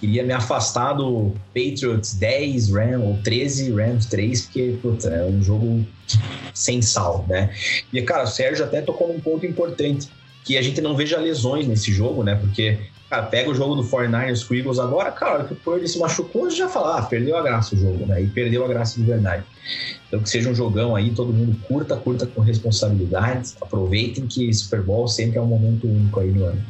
Queria me afastar do Patriots 10, Rams, ou 13, Rams 3, porque, puta, é um jogo sem sal, né? E, cara, o Sérgio até tocou num ponto importante, que a gente não veja lesões nesse jogo, né? Porque Cara, pega o jogo do 49ers com Eagles agora, cara, que o Purdy se machucou, já fala, ah, perdeu a graça o jogo, né? E perdeu a graça de verdade. Então que seja um jogão aí, todo mundo curta, curta com responsabilidade, aproveitem que Super Bowl sempre é um momento único aí no ano.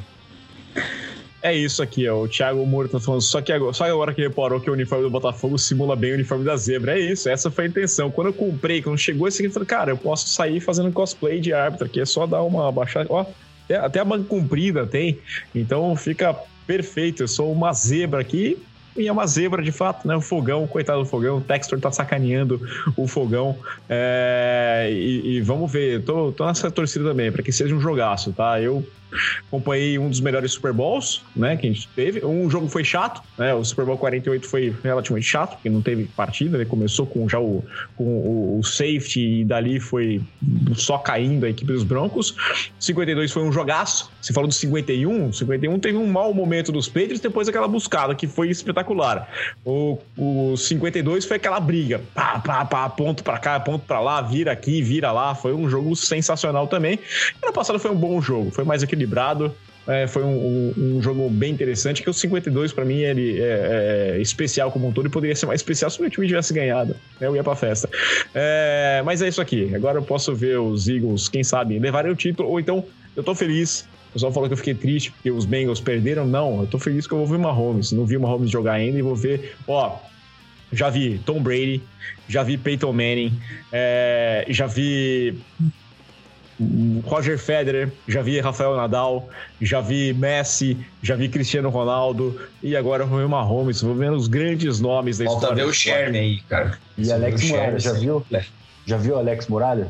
É isso aqui, ó. O Thiago Moura tá falando, só que agora, só agora que reparou que o uniforme do Botafogo simula bem o uniforme da zebra. É isso, essa foi a intenção. Quando eu comprei, quando chegou esse aqui, eu falei, cara, eu posso sair fazendo cosplay de árbitro aqui, é só dar uma baixada. Ó, até, até a manga comprida tem. Então fica perfeito. Eu sou uma zebra aqui. E é uma zebra de fato, né? O fogão, coitado do fogão, o Textor tá sacaneando o fogão. É, e, e, vamos ver, tô, tô nessa torcida também, para que seja um jogaço, tá? Eu acompanhei um dos melhores Super Bowls, né, que a gente teve. Um jogo foi chato, né, o Super Bowl 48 foi relativamente chato, porque não teve partida, ele começou com já o, com o, o safety e dali foi só caindo a equipe dos Broncos. 52 foi um jogaço. Você falou do 51, 51 teve um mau momento dos Patriots, depois aquela buscada que foi espetacular. O, o 52 foi aquela briga, pá, pá, pá, ponto para cá, ponto para lá, vira aqui, vira lá. Foi um jogo sensacional também. Ano passado foi um bom jogo, foi mais aquele equilibrado. É, foi um, um, um, jogo bem interessante, que o 52, para mim, ele é, é, especial como um todo e poderia ser mais especial se o meu time tivesse ganhado. Né? Eu ia pra festa. É, mas é isso aqui. Agora eu posso ver os Eagles, quem sabe, levarem o título, ou então eu tô feliz. O pessoal falou que eu fiquei triste porque os Bengals perderam. Não, eu tô feliz que eu vou ver uma Mahomes. Não vi uma Mahomes jogar ainda e vou ver. Ó, já vi Tom Brady, já vi Peyton Manning, é, já vi Roger Federer, já vi Rafael Nadal, já vi Messi, já vi Cristiano Ronaldo e agora vou ver Mahomes, vou ver os grandes nomes da Falta história. Falta ver o Sherman aí, cara. E Alex Muralha, já viu? Já viu Alex Muralha?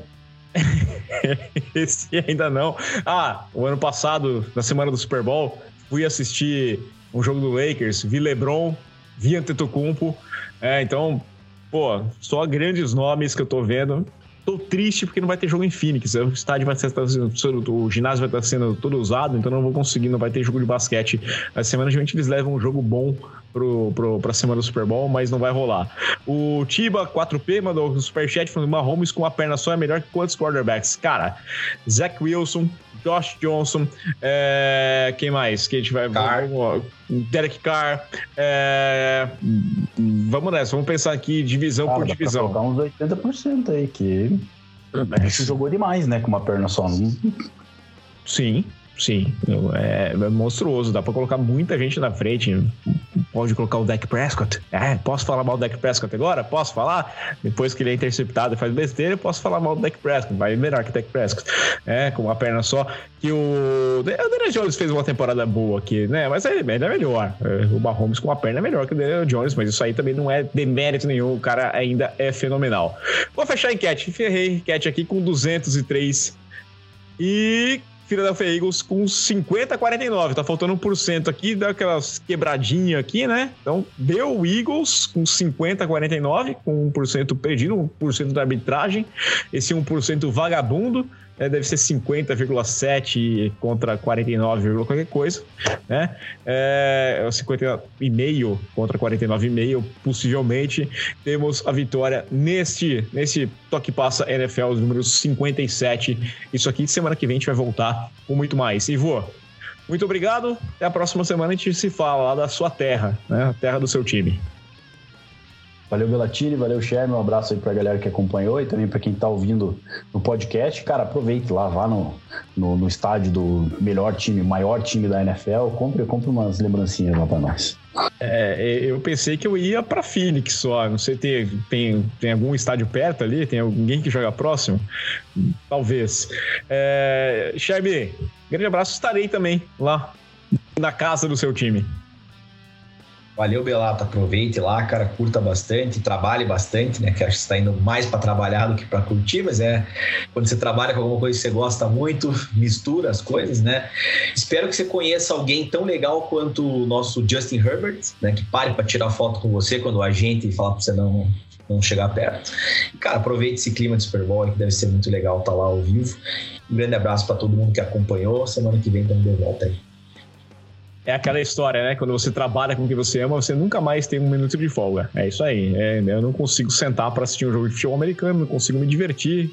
Esse ainda não. Ah, o ano passado, na semana do Super Bowl, fui assistir um jogo do Lakers, vi LeBron, vi Antetokounmpo, é, então, pô, só grandes nomes que eu tô vendo. Tô triste porque não vai ter jogo em Phoenix. O estádio vai estar sendo, o ginásio vai estar sendo todo usado, então não vou conseguir, não vai ter jogo de basquete. A semana de eles levam um jogo bom pro, pro, pra semana do Super Bowl, mas não vai rolar. O Tiba 4P mandou um superchat falando Mahomes com uma perna só é melhor que quantos quarterbacks? Cara, Zach Wilson, Josh Johnson, é, quem mais? Que a gente vai. Carr. Vamos, Derek Carr. É, vamos nessa, vamos pensar aqui divisão Cara, por dá divisão. colocar uns 80% aí, que Esse jogou demais, né? Com uma perna só. Não- Sim, sim. É, é monstruoso. Dá pra colocar muita gente na frente. Pode colocar o Dak Prescott. É, posso falar mal do Dak Prescott agora? Posso falar? Depois que ele é interceptado e faz besteira, eu posso falar mal do Dak Prescott. Vai melhor que o Dak Prescott. É, com uma perna só. Que o. O Daniel Jones fez uma temporada boa aqui, né? Mas ele ele é melhor. É, O Mahomes com uma perna é melhor que o Daniel Jones, mas isso aí também não é demérito nenhum. O cara ainda é fenomenal. Vou fechar a enquete. Ferrei a enquete aqui com 203 e Philadelphia Eagles com 50 a 49. Tá faltando 1% aqui, dá aquelas quebradinhas aqui, né? Então, deu o Eagles com 50 a 49, com 1% perdido, 1% da arbitragem. Esse 1% vagabundo, né? deve ser 50,7 contra 49, qualquer coisa, né? É, 50,5 contra 49,5, possivelmente. Temos a vitória neste, nesse Toque Passa NFL número 57. Isso aqui, semana que vem, a gente vai voltar com muito mais. Ivo, muito obrigado. Até a próxima semana a gente se fala lá da sua terra, né? A terra do seu time. Valeu, Belatini, valeu, Sherman. Um abraço aí pra galera que acompanhou e também pra quem tá ouvindo no podcast. Cara, aproveite lá, vá no, no, no estádio do melhor time, maior time da NFL. Compre, compre umas lembrancinhas lá pra nós. É, eu pensei que eu ia pra Phoenix só. Não sei, tem, tem, tem algum estádio perto ali? Tem alguém que joga próximo? Talvez. É, grande abraço. Estarei também lá na casa do seu time. Valeu, Belato. Aproveite lá, cara, curta bastante, trabalhe bastante, né? Que acho que você tá indo mais para trabalhar do que para curtir, mas é quando você trabalha com alguma coisa que você gosta muito, mistura as coisas, né? Espero que você conheça alguém tão legal quanto o nosso Justin Herbert, né? Que pare para tirar foto com você quando a gente falar para você não não chegar perto. Cara, aproveite esse clima de Super Bowl, que deve ser muito legal estar lá ao vivo. Um grande abraço para todo mundo que acompanhou. Semana que vem estamos de volta aí. É aquela história, né? Quando você trabalha com quem você ama, você nunca mais tem um minuto de folga. É isso aí. É, eu não consigo sentar para assistir um jogo de futebol americano, não consigo me divertir.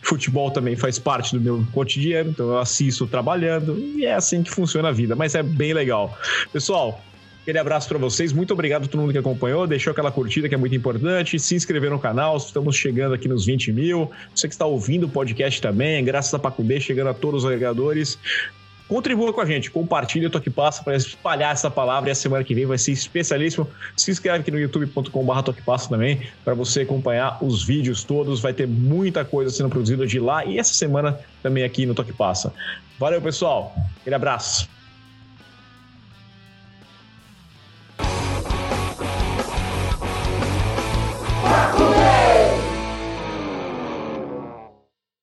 Futebol também faz parte do meu cotidiano, então eu assisto trabalhando e é assim que funciona a vida, mas é bem legal. Pessoal, Aquele abraço para vocês, muito obrigado a todo mundo que acompanhou, deixou aquela curtida que é muito importante, se inscrever no canal, estamos chegando aqui nos 20 mil. Você que está ouvindo o podcast também, graças a Pacudê, chegando a todos os agregadores. Contribua com a gente, compartilha o Toque Passa para espalhar essa palavra e a semana que vem vai ser especialíssimo. Se inscreve aqui no youtube.com.br Toque Passa também para você acompanhar os vídeos todos. Vai ter muita coisa sendo produzida de lá e essa semana também aqui no Toque Passa. Valeu, pessoal. Aquele abraço.